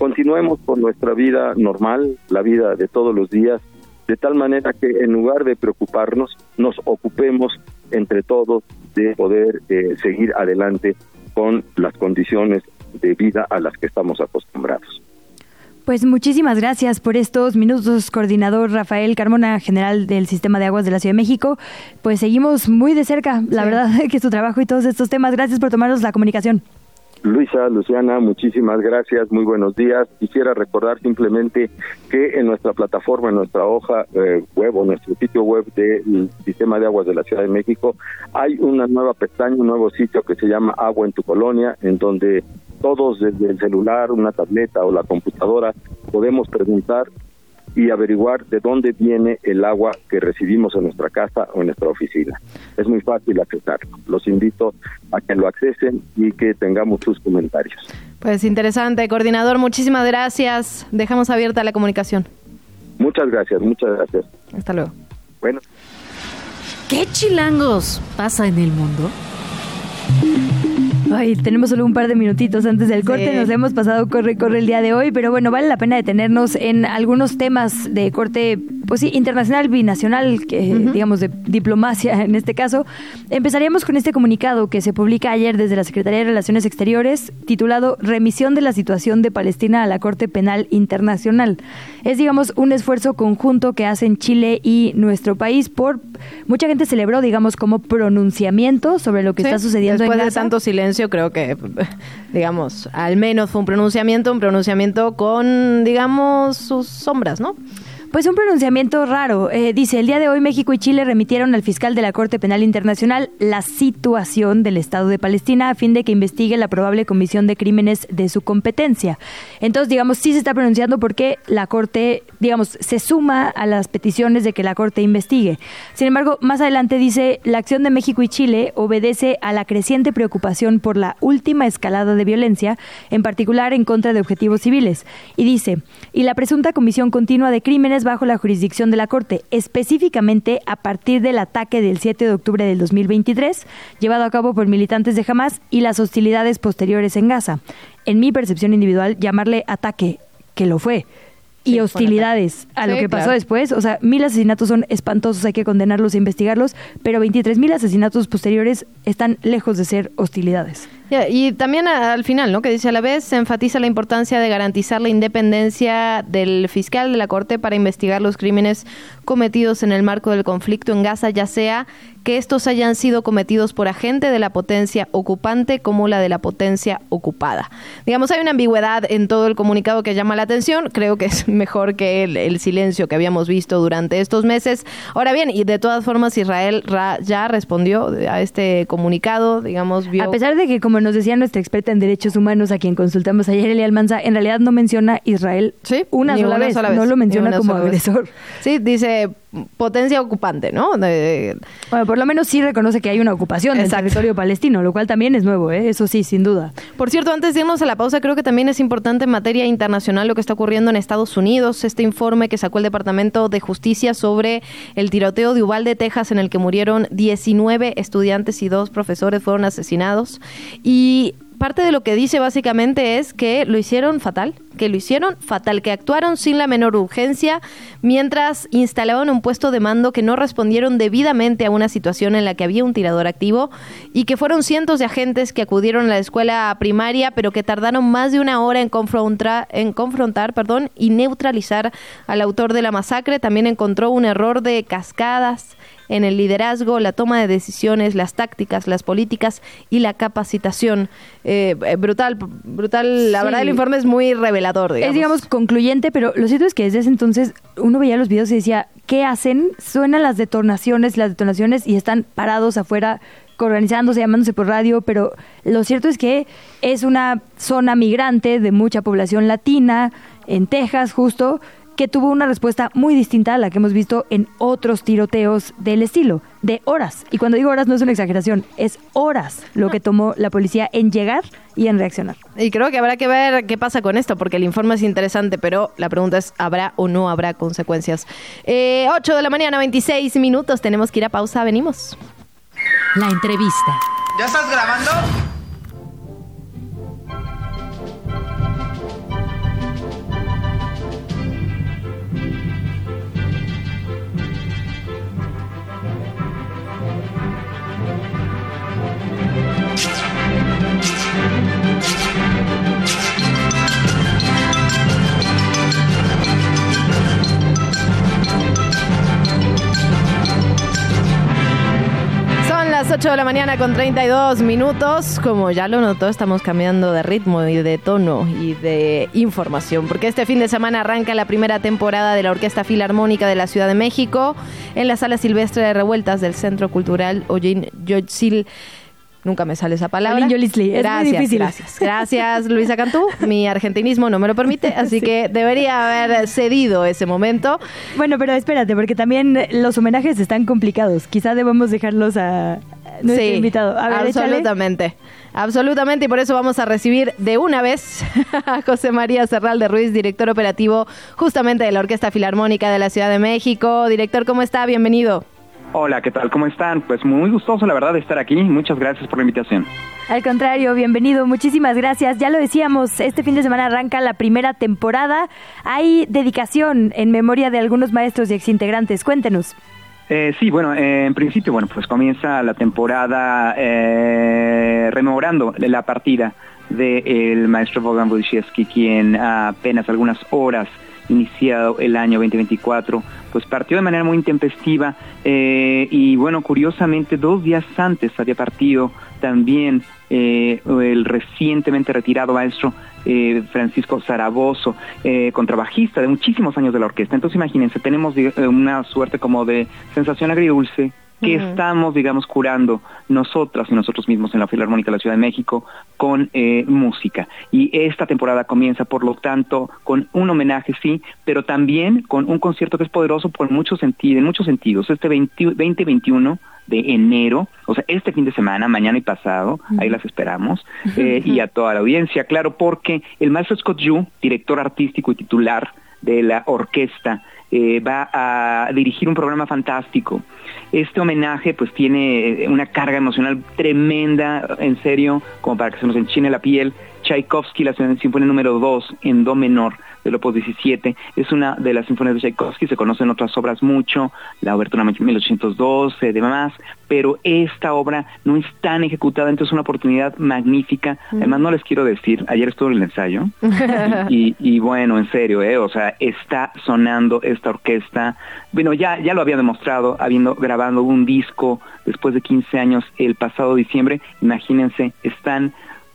continuemos con nuestra vida normal, la vida de todos los días, de tal manera que en lugar de preocuparnos, nos ocupemos entre todos de poder eh, seguir adelante con las condiciones de vida a las que estamos acostumbrados. Pues muchísimas gracias por estos minutos, coordinador Rafael Carmona, general del Sistema de Aguas de la Ciudad de México. Pues seguimos muy de cerca, la verdad, que su trabajo y todos estos temas. Gracias por tomarnos la comunicación. Luisa, Luciana, muchísimas gracias, muy buenos días. Quisiera recordar simplemente que en nuestra plataforma, en nuestra hoja eh, web o nuestro sitio web del Sistema de Aguas de la Ciudad de México, hay una nueva pestaña, un nuevo sitio que se llama Agua en tu Colonia, en donde todos desde el celular, una tableta o la computadora podemos preguntar y averiguar de dónde viene el agua que recibimos en nuestra casa o en nuestra oficina. Es muy fácil accesarlo. Los invito a que lo accesen y que tengamos sus comentarios. Pues interesante, coordinador, muchísimas gracias. Dejamos abierta la comunicación. Muchas gracias, muchas gracias. Hasta luego. Bueno. ¿Qué chilangos pasa en el mundo? Ay, tenemos solo un par de minutitos antes del corte, nos hemos pasado corre, corre el día de hoy, pero bueno, vale la pena detenernos en algunos temas de corte, pues sí, internacional, binacional, que, digamos, de diplomacia en este caso. Empezaríamos con este comunicado que se publica ayer desde la Secretaría de Relaciones Exteriores, titulado Remisión de la situación de Palestina a la Corte Penal Internacional. Es, digamos, un esfuerzo conjunto que hacen Chile y nuestro país por, mucha gente celebró, digamos, como pronunciamiento sobre lo que está sucediendo Después en de Gaza. tanto silencio, creo que, digamos, al menos fue un pronunciamiento, un pronunciamiento con, digamos, sus sombras, ¿no? Pues un pronunciamiento raro. Eh, dice, el día de hoy México y Chile remitieron al fiscal de la Corte Penal Internacional la situación del Estado de Palestina a fin de que investigue la probable comisión de crímenes de su competencia. Entonces, digamos, sí se está pronunciando porque la Corte, digamos, se suma a las peticiones de que la Corte investigue. Sin embargo, más adelante dice, la acción de México y Chile obedece a la creciente preocupación por la última escalada de violencia, en particular en contra de objetivos civiles. Y dice, y la presunta comisión continua de crímenes bajo la jurisdicción de la Corte, específicamente a partir del ataque del 7 de octubre del 2023, llevado a cabo por militantes de Hamas y las hostilidades posteriores en Gaza. En mi percepción individual, llamarle ataque, que lo fue, y hostilidades a lo Sí, que pasó claro. después. O sea, mil asesinatos son espantosos, hay que condenarlos e investigarlos, pero 23 mil asesinatos posteriores están lejos de ser hostilidades. Y también al final, ¿no? Que dice a la vez se enfatiza la importancia de garantizar la independencia del fiscal de la Corte para investigar los crímenes cometidos en el marco del conflicto en Gaza, ya sea que estos hayan sido cometidos por agente de la potencia ocupante como la de la potencia ocupada. Digamos, hay una ambigüedad en todo el comunicado que llama la atención. Creo que es mejor que el, silencio que habíamos visto durante estos meses. Ahora bien, y de todas formas, Israel ra- ya respondió a este comunicado, digamos, vio... A pesar de que, como nos decía nuestra experta en derechos humanos, a quien consultamos ayer, Elia Almanza, en realidad no menciona Israel una, sola, una vez, sola vez, no lo menciona como agresor. Sí, dice potencia ocupante, ¿no? De- Bueno, por lo menos sí reconoce que hay una ocupación del territorio palestino, lo cual también es nuevo, ¿eh? eso sí, sin duda. Por cierto, antes de irnos a la pausa, creo que también es importante en materia internacional lo que está ocurriendo en Estados Unidos. Este informe que sacó el Departamento de Justicia sobre el tiroteo de Uvalde, Texas, en el que murieron 19 estudiantes y dos profesores fueron asesinados. Y parte de lo que dice básicamente es que lo hicieron fatal, que lo hicieron fatal, que actuaron sin la menor urgencia mientras instalaban un puesto de mando que no respondieron debidamente a una situación en la que había un tirador activo y que fueron cientos de agentes que acudieron a la escuela primaria pero que tardaron más de una hora en confrontar, en confrontar perdón, y neutralizar al autor de la masacre. También encontró un error de cascadas en el liderazgo, la toma de decisiones, las tácticas, las políticas y la capacitación. Eh, eh, brutal, brutal. La verdad, el informe es muy revelador. Digamos. Es, digamos, concluyente, pero lo cierto es que desde ese entonces uno veía los videos y decía, ¿qué hacen? Suenan las detonaciones, las detonaciones y están parados afuera organizándose, llamándose por radio, pero lo cierto es que es una zona migrante de mucha población latina, en Texas justo, que tuvo una respuesta muy distinta a la que hemos visto en otros tiroteos del estilo, de horas. Y cuando digo horas no es una exageración, es horas lo que tomó la policía en llegar y en reaccionar. Y creo que habrá que ver qué pasa con esto, porque el informe es interesante, pero la pregunta es, ¿habrá o no habrá consecuencias? Eh, 8 de la mañana, 26 minutos, tenemos que ir a pausa, venimos. La entrevista. ¿Ya estás grabando? Las 8 de la mañana con 32 minutos. Como ya lo notó, estamos cambiando de ritmo y de tono y de información, porque este fin de semana arranca la primera temporada de la Orquesta Filarmónica de la Ciudad de México en la Sala Silvestre de Revueltas del Centro Cultural Ollín Yotzil. Nunca me sale esa palabra. Yolisli, es muy gracias, difícil. gracias. Gracias, Luisa Cantú. Mi argentinismo no me lo permite, así que debería haber cedido ese momento. Bueno, pero espérate, porque también los homenajes están complicados. Quizá debemos dejarlos a nuestro invitado. A ver, échale. absolutamente. Absolutamente, y por eso vamos a recibir de una vez a José María Serral de Ruiz, director operativo justamente de la Orquesta Filarmónica de la Ciudad de México. Director, ¿cómo está? Bienvenido. Hola, ¿qué tal? ¿Cómo están? Pues muy gustoso, la verdad, de estar aquí. Muchas gracias por la invitación. Al contrario, bienvenido, muchísimas gracias. Ya lo decíamos, este fin de semana arranca la primera temporada. Hay dedicación en memoria de algunos maestros y exintegrantes. Cuéntenos. Eh, sí, bueno, eh, en principio, bueno, pues comienza la temporada eh, rememorando la partida del maestro Bogdan Wojciechowski, quien apenas algunas horas iniciado el año 2024, pues partió de manera muy intempestiva eh, y bueno, curiosamente dos días antes había partido también eh, el recientemente retirado maestro eh, Francisco Zaragoza, eh, contrabajista de muchísimos años de la orquesta. Entonces imagínense, tenemos una suerte como de sensación agridulce que estamos, digamos, curando nosotras y nosotros mismos en la Filarmónica de la Ciudad de México con eh, música. Y esta temporada comienza, por lo tanto, con un homenaje, sí, pero también con un concierto que es poderoso por muchos sentidos, en muchos sentidos. Este 20 2021 de enero, o sea, este fin de semana, mañana y pasado, ahí las esperamos, eh, y a toda la audiencia, claro, porque el maestro Scott Yu, director artístico y titular de la orquesta, eh, va a dirigir un programa fantástico. Este homenaje pues tiene eh, una carga emocional tremenda, en serio, como para que se nos enchine la piel. Tchaikovsky, la Sinfonía número 2 en Do menor del Opus 17, es una de las sinfonías de Tchaikovsky, se conocen otras obras mucho, la Obertura 1812, demás, pero esta obra no es tan ejecutada, entonces es una oportunidad magnífica. Además, no les quiero decir, ayer estuvo en el ensayo, y, y bueno, en serio, ¿eh? o sea, está sonando esta orquesta. Bueno, ya, ya lo había demostrado, habiendo grabado un disco después de 15 años el pasado diciembre. Imagínense, están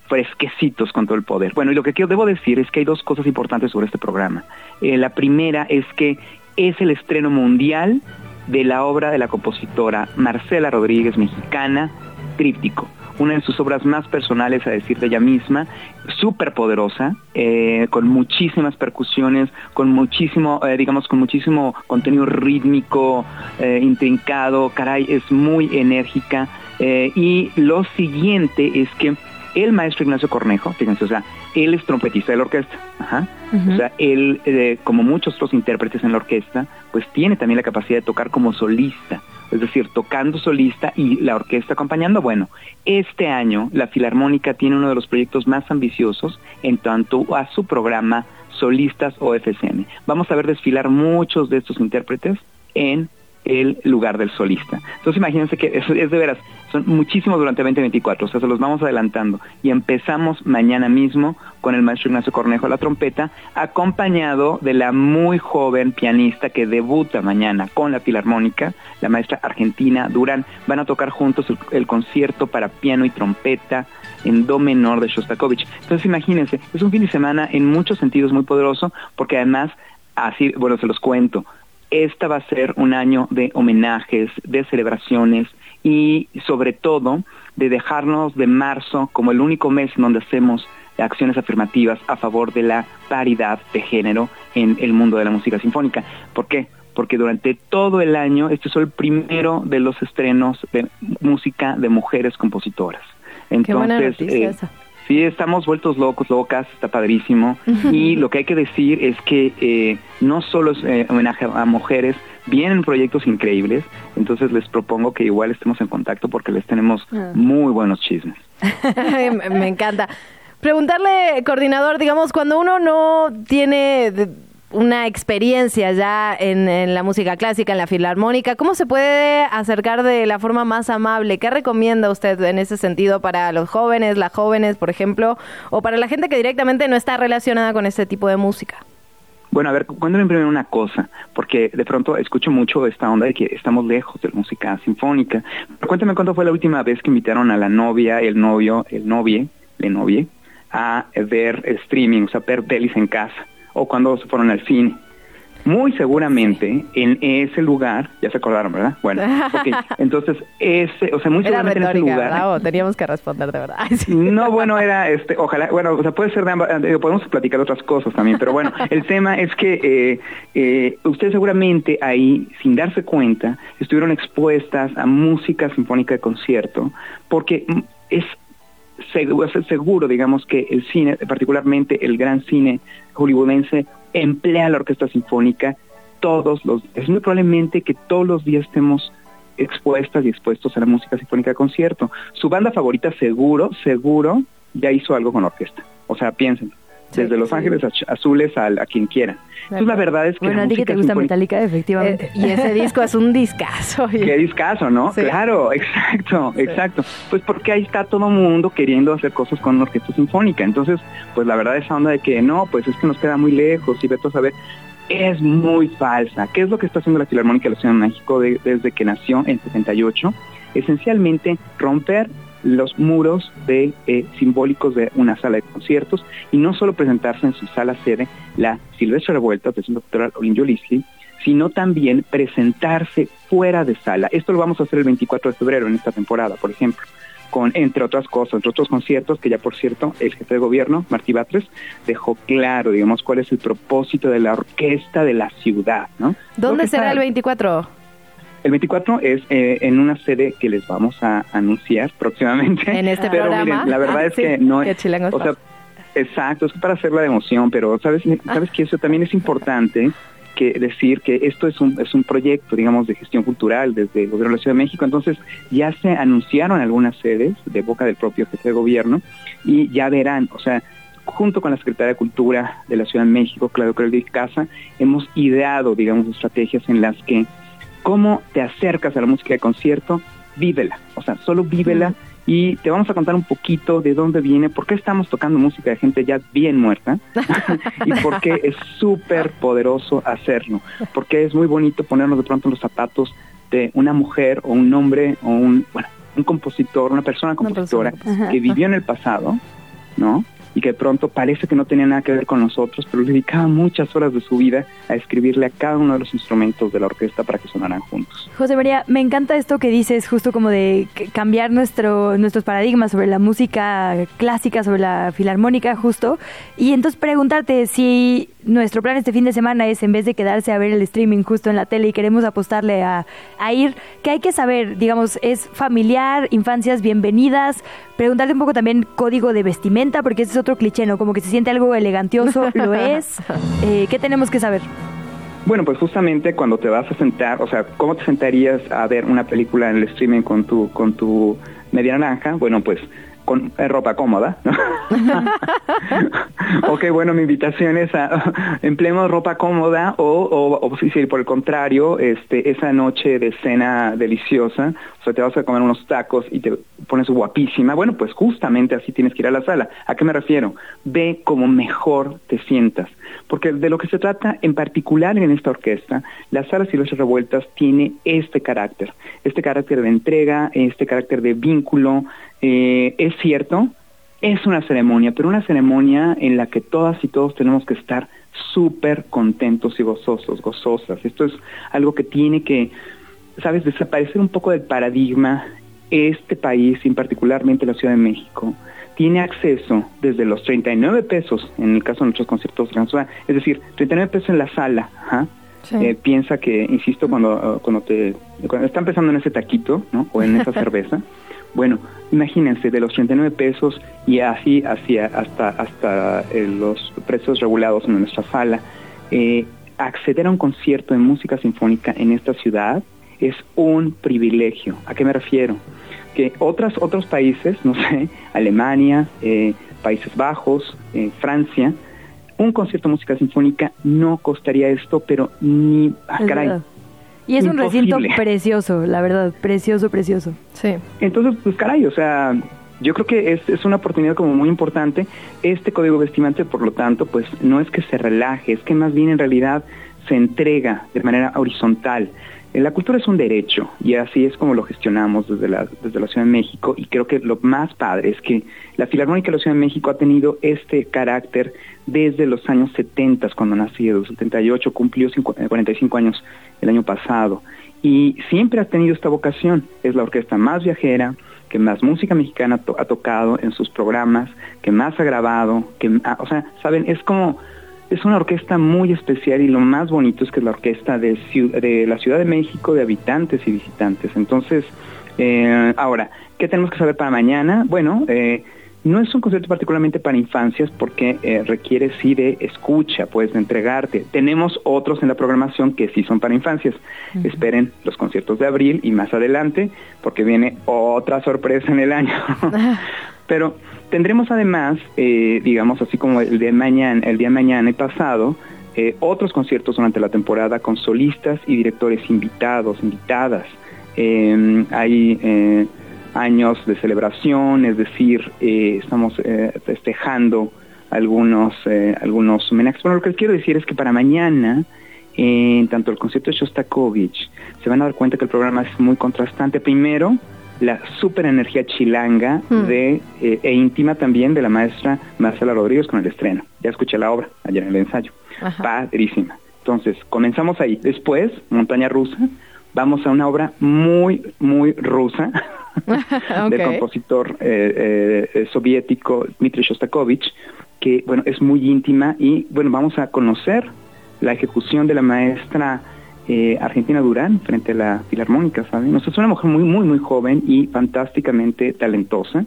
fresquecitos con todo el poder. Bueno, y lo que quiero, debo decir es que hay dos cosas importantes sobre este programa. Eh, la primera es que es el estreno mundial de la obra de la compositora Marcela Rodríguez, mexicana, Tríptico una de sus obras más personales, a decir de ella misma, súper poderosa, eh, con muchísimas percusiones, con muchísimo, eh, digamos, con muchísimo contenido rítmico, intrincado, caray, es muy enérgica. y lo siguiente es que el maestro Ignacio Cornejo, fíjense, o sea, él es trompetista de la orquesta, ajá. O sea, él, eh, como muchos otros intérpretes en la orquesta, pues tiene también la capacidad de tocar como solista. es decir, tocando solista y la orquesta acompañando. Bueno, este año la Filarmónica tiene uno de los proyectos más ambiciosos en tanto a su programa Solistas OFCM. Vamos a ver desfilar muchos de estos intérpretes en el lugar del solista. Entonces imagínense que es, es de veras, son muchísimos durante 2024, o sea, se los vamos adelantando. Y empezamos mañana mismo con el maestro Ignacio Cornejo a la trompeta, acompañado de la muy joven pianista que debuta mañana con la Filarmónica, la maestra Argentina Durán. Van a tocar juntos el, el concierto para piano y trompeta en do menor de Shostakovich. Entonces imagínense, es un fin de semana en muchos sentidos muy poderoso, porque además, así, bueno, se los cuento, esta va a ser un año de homenajes, de celebraciones y sobre todo de dejarnos de marzo como el único mes en donde hacemos acciones afirmativas a favor de la paridad de género en el mundo de la música sinfónica. ¿Por qué? Porque durante todo el año este es el primero de los estrenos de música de mujeres compositoras. Entonces, Qué buena noticia eh, esa. Sí, estamos vueltos locos, locas, está padrísimo. Y lo que hay que decir es que eh, no solo es eh, homenaje a mujeres, vienen proyectos increíbles, entonces les propongo que igual estemos en contacto porque les tenemos Ah. muy buenos chismes. me, me encanta. Preguntarle, coordinador, digamos, cuando uno no tiene de- una experiencia ya en, la música clásica, en la filarmónica, ¿cómo se puede acercar de la forma más amable? ¿Qué recomienda usted en ese sentido para los jóvenes, las jóvenes, por ejemplo, o para la gente que directamente no está relacionada con este tipo de música? Bueno, a ver, cuéntame primero una cosa, porque de pronto escucho mucho esta onda de que estamos lejos de la música sinfónica. Pero cuéntame cuándo fue la última vez que invitaron a la novia, el novio, el novie, le novie, a ver streaming, o sea, ver pelis en casa, o cuando se fueron al cine. Muy seguramente en ese lugar, ya se acordaron, ¿verdad? Bueno, entonces ese, o sea, muy Era seguramente en ese lugar. teníamos que responder de verdad. Ay, sí. No, bueno, era, este, ojalá, bueno, o sea, puede ser de ambas, eh, podemos platicar otras cosas también, pero bueno, el tema es que eh, eh, ustedes seguramente ahí, sin darse cuenta, estuvieron expuestas a música sinfónica de concierto, porque es seguro, digamos, que el cine, particularmente el gran cine hollywoodense, emplea la orquesta sinfónica todos los días. Es muy probablemente que todos los días estemos expuestas y expuestos a la música sinfónica de concierto. Su banda favorita seguro, seguro, ya hizo algo con orquesta. O sea, desde Los Ángeles Azules al- a, quien quieran. Entonces la verdad es que Bueno, a ti que te gusta sinfónica- Metallica, efectivamente. Eh, y ese disco es un discazo. oye. Qué discazo, ¿no? Sí. Claro, exacto, exacto. Pues porque ahí está todo mundo queriendo hacer cosas con la orquesta sinfónica. Entonces, pues la verdad esa onda de que no, pues es que nos queda muy lejos y vete a saber, es muy falsa. ¿Qué es lo que está haciendo la Filarmónica de la Ciudad de México de- desde que nació en 78? Esencialmente romper los muros de eh, simbólicos de una sala de conciertos y no solo presentarse en su sala sede la Silvestre Revuelta del Centro Cultural Olinjo Lisli, sino también presentarse fuera de sala. Esto lo vamos a hacer el 24 de febrero en esta temporada, por ejemplo, con entre otras cosas, entre otros conciertos que ya por cierto el jefe de gobierno, Martí Batres, dejó claro, digamos, cuál es el propósito de la orquesta de la ciudad, ¿no? ¿Dónde será el 24? El 24 es eh, en una sede que les vamos a anunciar próximamente. En este pero programa. miren, la verdad Ah, es sí, que no es, o sea, exacto, es para hacerla de emoción, pero sabes, sabes que eso también es importante que decir que esto es un es un proyecto, digamos, de gestión cultural desde el gobierno de la Ciudad de México, entonces ya se anunciaron algunas sedes de boca del propio jefe de gobierno y ya verán, o sea, junto con la Secretaría de Cultura de la Ciudad de México, Claudio Crowley Casa, hemos ideado, digamos, estrategias en las que cómo te acercas a la música de concierto, vívela, o sea, solo vívela y te vamos a contar un poquito de dónde viene, por qué estamos tocando música de gente ya bien muerta y por qué es súper poderoso hacerlo, porque es muy bonito ponernos de pronto en los zapatos de una mujer o un hombre o un, bueno, un compositor, una persona compositora que vivió en el pasado, ¿no? Y que pronto parece que no tenía nada que ver con nosotros, pero dedicaba muchas horas de su vida a escribirle a cada uno de los instrumentos de la orquesta para que sonaran juntos. José María, me encanta esto que dices, justo como de cambiar nuestro, nuestros paradigmas sobre la música clásica, sobre la filarmónica, justo. Y entonces preguntarte si nuestro plan este fin de semana es, en vez de quedarse a ver el streaming justo en la tele y queremos apostarle a, a ir, ¿qué hay que saber? Digamos, ¿es familiar, infancias bienvenidas? Preguntarte un poco también código de vestimenta, porque ese es otro cliché, ¿no? Como que se siente algo elegantioso, lo es. Eh, ¿Qué tenemos que saber? Bueno, pues justamente cuando te vas a sentar, o sea, ¿cómo te sentarías a ver una película en el streaming con tu, con tu media naranja? Bueno, pues con eh, ropa cómoda. ¿no? ok, bueno, mi invitación es a empleemos ropa cómoda o, o, o si, por el contrario, este, esa noche de cena deliciosa, sea, te vas a comer unos tacos y te pones guapísima, bueno, pues justamente así tienes que ir a la sala. ¿A qué me refiero? Ve como mejor te sientas. Porque de lo que se trata en particular en esta orquesta, la sala Silvestre Revueltas tiene este carácter, este carácter de entrega, este carácter de vínculo, eh, es cierto, es una ceremonia, pero una ceremonia en la que todas y todos tenemos que estar súper contentos y gozosos, gozosas. Esto es algo que tiene que, sabes, desaparecer un poco del paradigma. Este país, y particularmente la Ciudad de México, tiene acceso desde los 39 pesos, en el caso de nuestros conciertos de es decir, 39 pesos en la sala. Eh, piensa que, insisto, cuando, cuando, te, cuando está empezando en ese taquito, ¿no? O en esa cerveza, bueno, imagínense, de los 39 pesos y así hacia hasta, hasta eh, los precios regulados en nuestra sala, eh, acceder a un concierto de música sinfónica en esta ciudad es un privilegio. ¿A qué me refiero? Que otras, otros países, no sé, Alemania, eh, Países Bajos, Francia, un concierto de música sinfónica no costaría esto, pero ni... Ah, caray, y es un recinto precioso, la verdad, precioso, precioso. Sí. Entonces, pues caray, o sea, yo creo que es, es una oportunidad como muy importante. Este código vestimante, por lo tanto, pues no es que se relaje, es que más bien en realidad se entrega de manera horizontal. Eh, la cultura es un derecho y así es como lo gestionamos desde la, desde la Ciudad de México y creo que lo más padre es que la Filarmónica de la Ciudad de México ha tenido este carácter desde los años 70, cuando nació, 78, cumplió 45 años el año pasado. Y siempre ha tenido esta vocación. Es la orquesta más viajera, que más música mexicana ha tocado en sus programas, que más ha grabado, que, ah, o sea, saben, es como, es una orquesta muy especial y lo más bonito es que es la orquesta de, de la Ciudad de México, de habitantes y visitantes. Entonces, eh, ahora, ¿qué tenemos que saber para mañana? Bueno, eh, no es un concierto particularmente para infancias porque eh, requiere sí de escucha, pues de entregarte. Tenemos otros en la programación que sí son para infancias. Esperen los conciertos de abril y más adelante porque viene otra sorpresa en el año. Pero tendremos además, eh, digamos así como el día de mañana, el día de mañana y pasado, eh, otros conciertos durante la temporada con solistas y directores invitados, invitadas. hay años de celebración, es decir, eh, estamos eh, festejando algunos, eh, algunos homenajes. Bueno, lo que quiero decir es que para mañana, en tanto el concierto de Shostakovich, se van a dar cuenta que el programa es muy contrastante. Primero, la super energía chilanga hmm. de, e íntima también de la maestra Marcela Rodríguez con el estreno. Ya escuché la obra ayer en el ensayo. Padrísima. Entonces, comenzamos ahí. Después, Montaña Rusa, vamos a una obra muy, muy rusa del compositor eh, eh, soviético Dmitry Shostakovich, que bueno, es muy íntima y bueno, vamos a conocer la ejecución de la maestra eh, Argentina Durán frente a la Filarmónica, ¿saben? es una mujer muy, muy, muy joven y fantásticamente talentosa.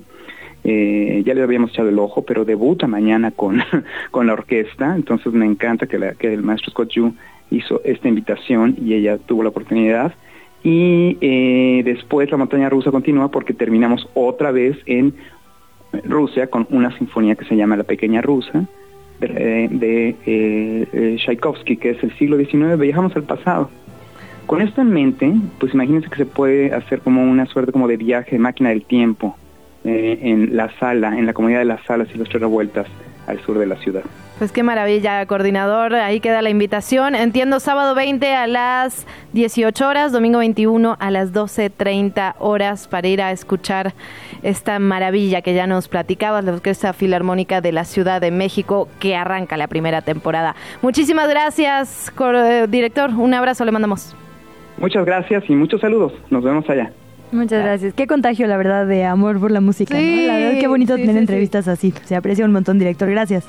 ya le habíamos echado el ojo, pero debuta mañana con, con la orquesta, entonces me encanta que, la, que el maestro Scott Yu hizo esta invitación y ella tuvo la oportunidad. Y eh, después la montaña rusa continúa porque terminamos otra vez en Rusia con una sinfonía que se llama La Pequeña Rusa de, de eh, Tchaikovsky, que es el siglo XIX, viajamos al pasado. Con esto en mente, pues imagínense que se puede hacer como una suerte como de viaje, máquina del tiempo, eh, en la sala, en la comunidad de las salas y las tres revueltas al sur de la ciudad. Pues qué maravilla, coordinador. Ahí queda la invitación. Entiendo, sábado 20 a las 18 horas, domingo 21 a las 12.30 horas para ir a escuchar esta maravilla que ya nos platicabas, la Orquesta Filarmónica de la Ciudad de México, que arranca la primera temporada. Muchísimas gracias, eh, director. Un abrazo le mandamos. Muchas gracias y muchos saludos. Nos vemos allá. Muchas gracias. Qué contagio, la verdad, de amor por la música. La verdad, qué bonito tener entrevistas así. Se aprecia un montón, director. Gracias.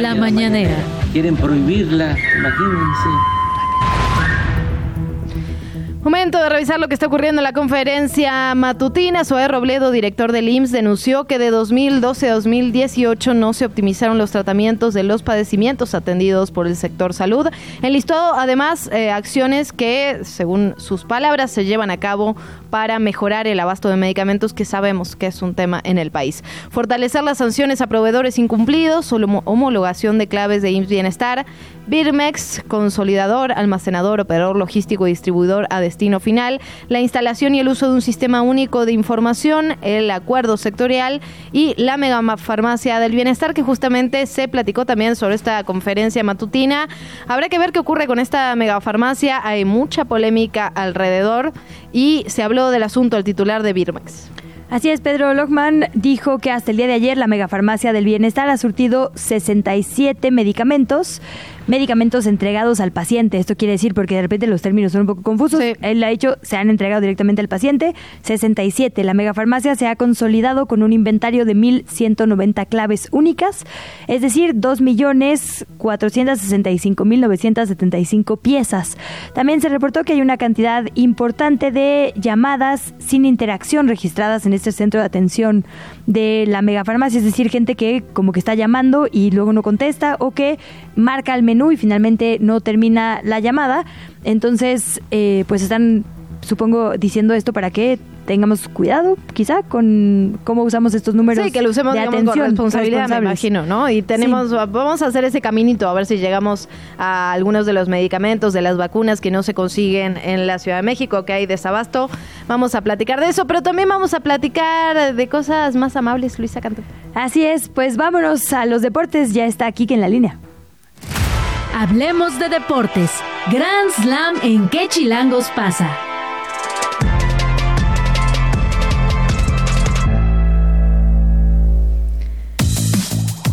La mañanera. Quieren prohibirla, imagínense. Momento de revisar lo que está ocurriendo en la conferencia matutina. Zoé Robledo, director del IMSS, denunció que de 2012 a 2018 no se optimizaron los tratamientos de los padecimientos atendidos por el sector salud. Enlistó además eh, acciones que, según sus palabras, se llevan a cabo para mejorar el abasto de medicamentos que sabemos que es un tema en el país. Fortalecer las sanciones a proveedores incumplidos, homologación de claves de IMSS Bienestar, Birmex, consolidador, almacenador, operador logístico y distribuidor a destino final, la instalación y el uso de un sistema único de información, el acuerdo sectorial y la megafarmacia del bienestar que justamente se platicó también sobre esta conferencia matutina. Habrá que ver qué ocurre con esta megafarmacia. Hay mucha polémica alrededor y se habló del asunto al titular de Birmex. Así es, Pedro Lochman dijo que hasta el día de ayer la megafarmacia del bienestar ha surtido 67 medicamentos medicamentos entregados al paciente. Esto quiere decir, porque de repente los términos son un poco confusos, él ha dicho, se han entregado directamente al paciente. 67. La megafarmacia se ha consolidado con un inventario de 1.190 claves únicas, es decir, 2.465.975 piezas. También se reportó que hay una cantidad importante de llamadas sin interacción registradas en este centro de atención de la megafarmacia, es decir, gente que como que está llamando y luego no contesta o que marca al menú y finalmente no termina la llamada. Entonces, eh, pues están, supongo, diciendo esto para que tengamos cuidado, quizá, con cómo usamos estos números. Sí, que lo usemos de con responsabilidad, me imagino, ¿no? Y tenemos, vamos a hacer ese caminito a ver si llegamos a algunos de los medicamentos, de las vacunas que no se consiguen en la Ciudad de México, que hay desabasto. Vamos a platicar de eso, pero también vamos a platicar de cosas más amables, Luisa Canto. Así es, pues vámonos a los deportes, ya está aquí que en la línea. Hablemos de deportes. Grand Slam en qué chilangos pasa.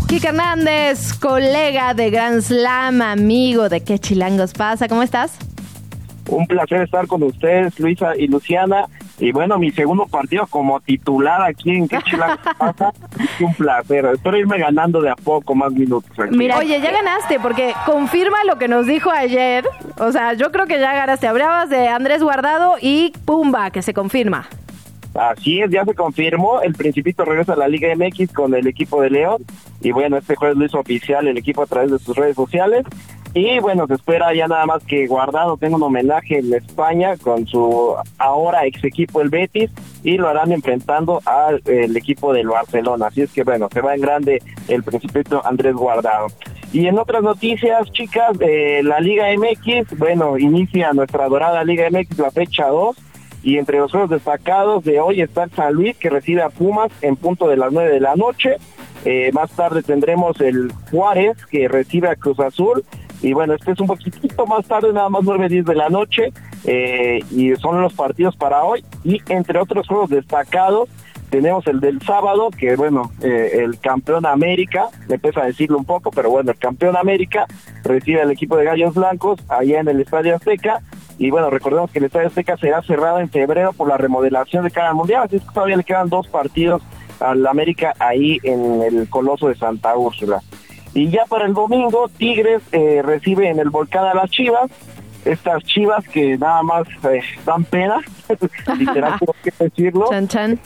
Kike Hernández, colega de Grand Slam, amigo de qué chilangos pasa. ¿Cómo estás? Un placer estar con ustedes, Luisa y Luciana. Y bueno, mi segundo partido como titular aquí en es un placer. Espero irme ganando de a poco más minutos. Mira, oye, ya ganaste, porque confirma lo que nos dijo ayer. O sea, yo creo que ya ganaste. Hablabas de Andrés Guardado y Pumba, que se confirma. Así es, ya se confirmó. El Principito regresa a la Liga MX con el equipo de León. Y bueno, este jueves lo hizo oficial el equipo a través de sus redes sociales. Y bueno, se espera ya nada más que Guardado tenga un homenaje en España con su ahora ex equipo el Betis y lo harán enfrentando al equipo del Barcelona. Así es que bueno, se va en grande el principito Andrés Guardado. Y en otras noticias, chicas, de la Liga MX, bueno, inicia nuestra dorada Liga MX la fecha 2 y entre los juegos destacados de hoy está San Luis que recibe a Pumas en punto de las 9 de la noche. Eh, más tarde tendremos el Juárez que recibe a Cruz Azul y bueno, este es un poquitito más tarde, nada más 9, 10 de la noche. Eh, y son los partidos para hoy. Y entre otros juegos destacados, tenemos el del sábado, que bueno, eh, el campeón América, me pesa decirlo un poco, pero bueno, el campeón América recibe al equipo de Gallos Blancos allá en el Estadio Azteca. Y bueno, recordemos que el Estadio Azteca será cerrado en febrero por la remodelación de cada mundial, así es que todavía le quedan dos partidos al América ahí en el Coloso de Santa Úrsula. Y ya para el domingo, Tigres eh, recibe en el volcán a las Chivas, estas Chivas que nada más eh, dan pena, literal tengo que decirlo,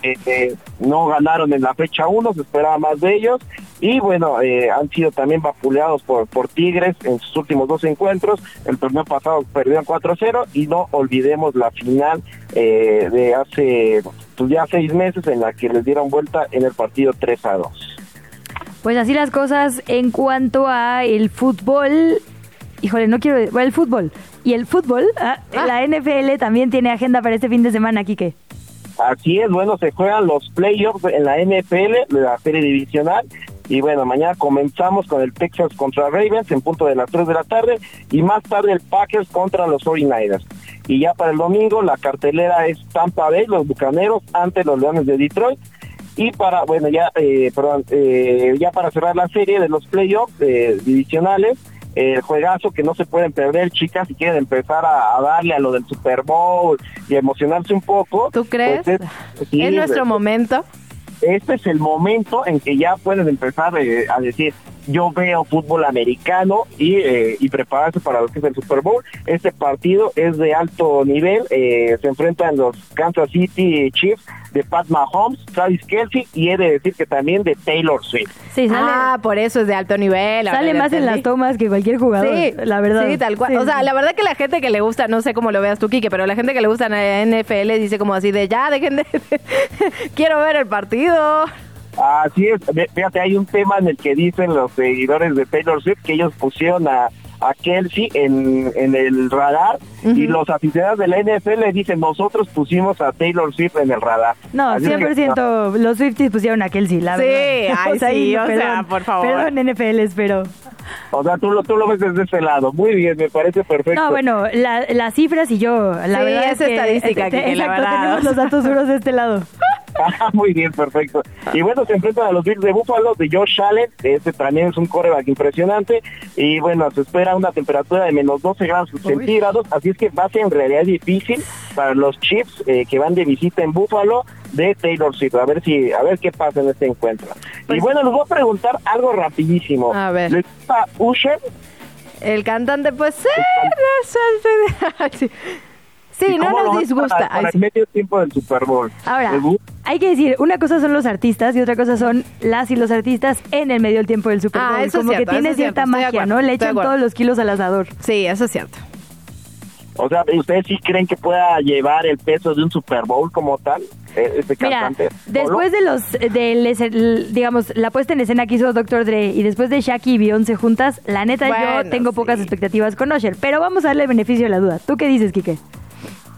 eh, no ganaron en la fecha 1, se esperaba más de ellos, y bueno, han sido también vapuleados por, por Tigres en sus últimos dos encuentros, el torneo pasado perdieron 4-0, y no olvidemos la final de hace pues ya seis meses en la que les dieron vuelta en el partido 3-2. Pues así las cosas en cuanto a el fútbol. Híjole, no quiero... Bueno, el fútbol. Y el fútbol, ah, ah. la NFL también tiene agenda para este fin de semana, Kike. Así es, bueno, se juegan los playoffs en la NFL, la serie divisional. Y bueno, mañana comenzamos con el Texas contra Ravens en punto de las 3 de la tarde y más tarde el Packers contra los 49ers. Y ya para el domingo la cartelera es Tampa Bay, los Bucaneros ante los Leones de Detroit y para, bueno, ya, eh, perdón, eh, ya para cerrar la serie de los playoffs eh, divisionales, el juegazo que no se pueden perder, chicas, si quieren empezar a, darle a lo del Super Bowl y emocionarse un poco. ¿Tú crees? Pues es, ¿Es nuestro momento? Este es el momento en que ya pueden empezar a decir, yo veo fútbol americano y, eh, y prepararse para lo que es el Super Bowl. Este partido es de alto nivel, eh, se enfrentan los Kansas City Chiefs de Pat Mahomes, Travis Kelsey y he de decir que también de Taylor Swift. Sí, sale, ah, por eso es de alto nivel. Sale más en las tomas que cualquier jugador, sí, la verdad. Sí, tal cual. o sea, la verdad que la gente que le gusta, no sé cómo lo veas tú, Kike, pero la gente que le gusta en NFL dice como así de ya, dejen de... Quiero ver el partido. Así es, fíjate, hay un tema en el que dicen los seguidores de Taylor Swift que ellos pusieron a, a Kelsey en, en el radar y los aficionados de la NFL dicen nosotros pusimos a Taylor Swift en el radar. No, 100% los Swifties pusieron a Kelsey, la sí, verdad. Ay, sí, o sea, por favor. Perdón, NFL, espero. O sea, tú lo, tú lo ves desde ese lado. Muy bien, me parece perfecto. No, bueno, la, las cifras y yo, la sí, verdad es, estadística que, la verdad. tenemos los datos duros de este lado. Muy bien, perfecto. Y bueno, se enfrentan a los Bills de Buffalo de Josh Allen. Este también es un coreback impresionante. Y bueno, se espera una temperatura de menos 12 grados centígrados. Así es que va a ser en realidad difícil para los Chiefs eh, que van de visita en Buffalo de Taylor Swift. A ver si, a ver qué pasa en este encuentro. y Pues bueno, les voy a preguntar algo rapidísimo. A ver. ¿Les gusta Usher? El cantante, pues sí. sí. Sí, ¿Y no nos disgusta. Para, para Ay, el medio tiempo del Super Bowl. Ahora, hay que decir, una cosa son los artistas y otra cosa son las y los artistas en el medio del tiempo del Super Ah, Bowl. eso es Como cierto, que tiene eso es cierta cierto, de magia, acuerdo, ¿no? Le de echan todos los kilos al asador. Sí, eso es cierto. O sea, ¿ustedes sí creen que pueda llevar el peso de un Super Bowl como tal? eh, Este Mira, cantante. después de los, ese- el- digamos, la puesta en escena que hizo Dr. Dre y después de Shaki y Beyoncé juntas, la neta yo tengo pocas expectativas con Usher, pero vamos a darle el beneficio de la duda. ¿Tú qué dices, Quique?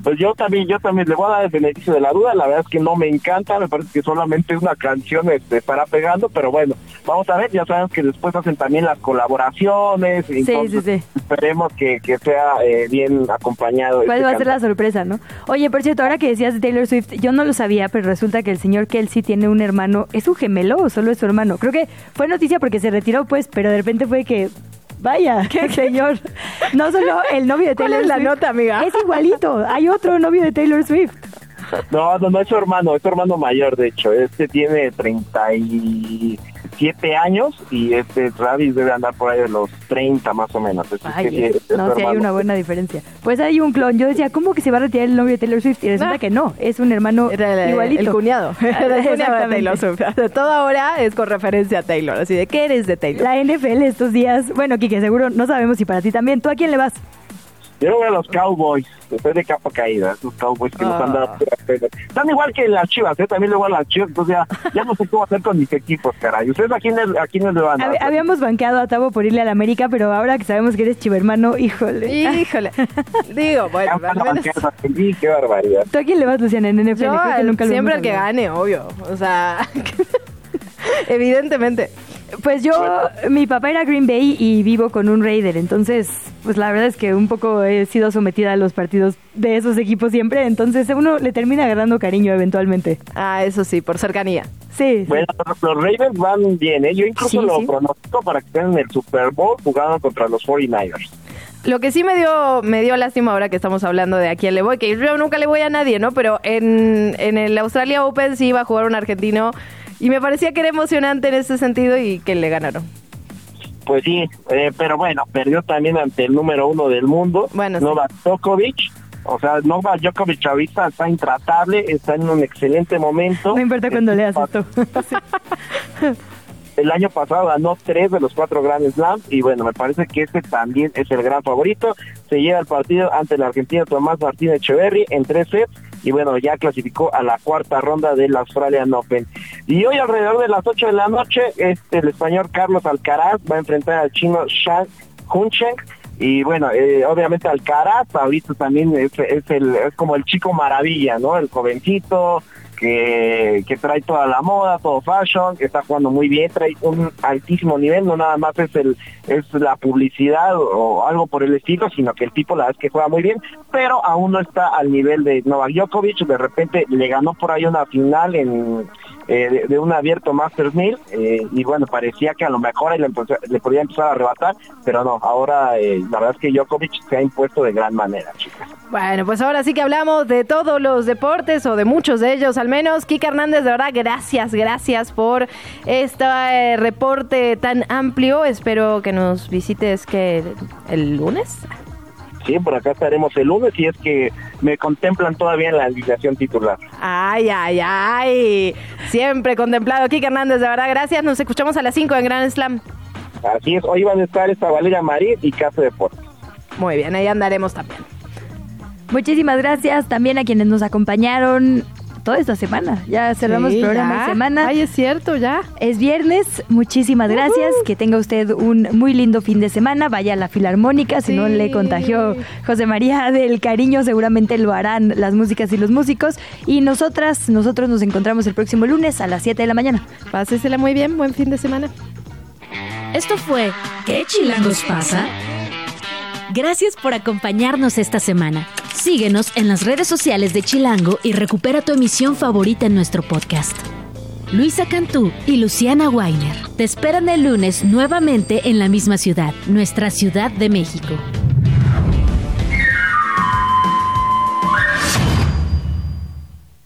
Pues yo también, yo también le voy a dar el beneficio de la duda. La verdad es que no me encanta, me parece que solamente es una canción este, estará pegando, pero bueno, vamos a ver. Ya sabemos que después hacen también las colaboraciones. Sí, entonces sí, sí. Esperemos que, que sea eh, bien acompañado. ¿Cuál este va a ser la sorpresa, no? Oye, por cierto, ahora que decías de Taylor Swift, yo no lo sabía, pero resulta que el señor Kelsey tiene un hermano. ¿Es un gemelo o solo es su hermano? Creo que fue noticia porque se retiró, pues, pero de repente fue que. Vaya, qué señor. No solo el novio de ¿Cuál Taylor es la Swift. nota, amiga? Es igualito. Hay otro novio de Taylor Swift. No, no, no es su hermano, es su hermano mayor, de hecho. Este tiene 37 años y este Travis debe andar por ahí de los 30 más o menos. Así Ay, que es su no, sí hay una buena diferencia. Pues hay un clon. Yo decía, ¿cómo que se va a retirar el novio de Taylor Swift? Y resulta Ah. que no, es un hermano el, igualito. el cuñado. El cuñado de Exactamente. Taylor Swift. De toda hora es con referencia a Taylor. Así de, ¿qué eres de Taylor? La NFL estos días, bueno, Kike, seguro no sabemos si para ti también. ¿Tú a quién le vas? Yo voy a los Cowboys, estoy de capa caída, esos Cowboys que nos han dado Ah. pura pena. Están igual que las Chivas, ¿eh? también le voy a las Chivas, entonces ya, ya no sé cómo hacer con mis equipos, caray. ¿Ustedes a quiénes, a quiénes le van a Hab- habíamos banqueado a Tavo por irle a la América, pero ahora que sabemos que eres chivermano, híjole. Híjole. Digo, bueno, al menos... qué barbaridad. ¿Tú a quién le vas, Luciana, en NFL? Yo, Creo que al- nunca lo siempre el que gane, obvio. O sea, evidentemente. Pues yo, mi papá era Green Bay y vivo con un Raider, entonces, pues la verdad es que un poco he sido sometida a los partidos de esos equipos siempre, entonces uno le termina agarrando cariño eventualmente. Ah, eso sí, por cercanía. Sí. Bueno, los Ravens van bien, ¿eh? Yo incluso Sí, lo sí. pronostico para que estén en el Super Bowl jugando contra los 49ers. Lo que sí me dio, me dio lástima ahora que estamos hablando de a quién le voy, que yo nunca le voy a nadie, ¿no? Pero en, en el Australia Open sí iba a jugar un argentino y me parecía que era emocionante en ese sentido y que le ganaron. Pues sí, eh, pero bueno, perdió también ante el número uno del mundo, Bueno, sí. Novak Djokovic. O sea, Novak Djokovic ahorita está intratable, está en un excelente momento. No importa cuando leas esto. El año pasado ganó tres de los cuatro Grand Slams y bueno, me parece que este también es el gran favorito. Se lleva el partido ante el argentino Tomás Martín Echeverry en tres sets y bueno, ya clasificó a la cuarta ronda del Australian Open. Y hoy alrededor de las 8 de la noche, este, el español Carlos Alcaraz va a enfrentar al chino Shang Huncheng. Y bueno, eh, obviamente Alcaraz ahorita también es, es, el, es como el chico maravilla, ¿no? El jovencito, que, que trae toda la moda, todo fashion, que está jugando muy bien, trae un altísimo nivel, no nada más es el es la publicidad o algo por el estilo, sino que el tipo la verdad es que juega muy bien, pero aún no está al nivel de Novak Djokovic, de repente le ganó por ahí una final en eh, de, un abierto Masters 1000 eh, y bueno, parecía que a lo mejor le, le podía empezar a arrebatar, pero no, ahora eh, la verdad es que Djokovic se ha impuesto de gran manera, chicas. Bueno, pues ahora sí que hablamos de todos los deportes o de muchos de ellos al menos. Kika Hernández, de verdad, gracias, gracias por este reporte tan amplio. Espero que nos visites que el lunes. Sí, por acá estaremos el lunes y es que me contemplan todavía en la alineación titular. Ay, ay, ay. Siempre contemplado. Kike Hernández, de verdad, gracias. Nos escuchamos a las 5 en Grand Slam. Así es, hoy van a estar esta Valeria Marín y Casa Deportes. Muy bien, ahí andaremos también. Muchísimas gracias también a quienes nos acompañaron toda esta semana. Ya cerramos el programa de semana. Ay, es cierto, ya. Es viernes. Muchísimas gracias. Que tenga usted un muy lindo fin de semana. Vaya a la Filarmónica. Si no le contagió José María del cariño, seguramente lo harán las músicas y los músicos. Y nosotras, nosotros nos encontramos el próximo lunes a las 7 de la mañana. Pásesela muy bien. Buen fin de semana. Esto fue ¿Qué chilangos pasa? Gracias por acompañarnos esta semana. Síguenos en las redes sociales de Chilango y recupera tu emisión favorita en nuestro podcast. Luisa Cantú y Luciana Weiner te esperan el lunes nuevamente en la misma ciudad, nuestra Ciudad de México.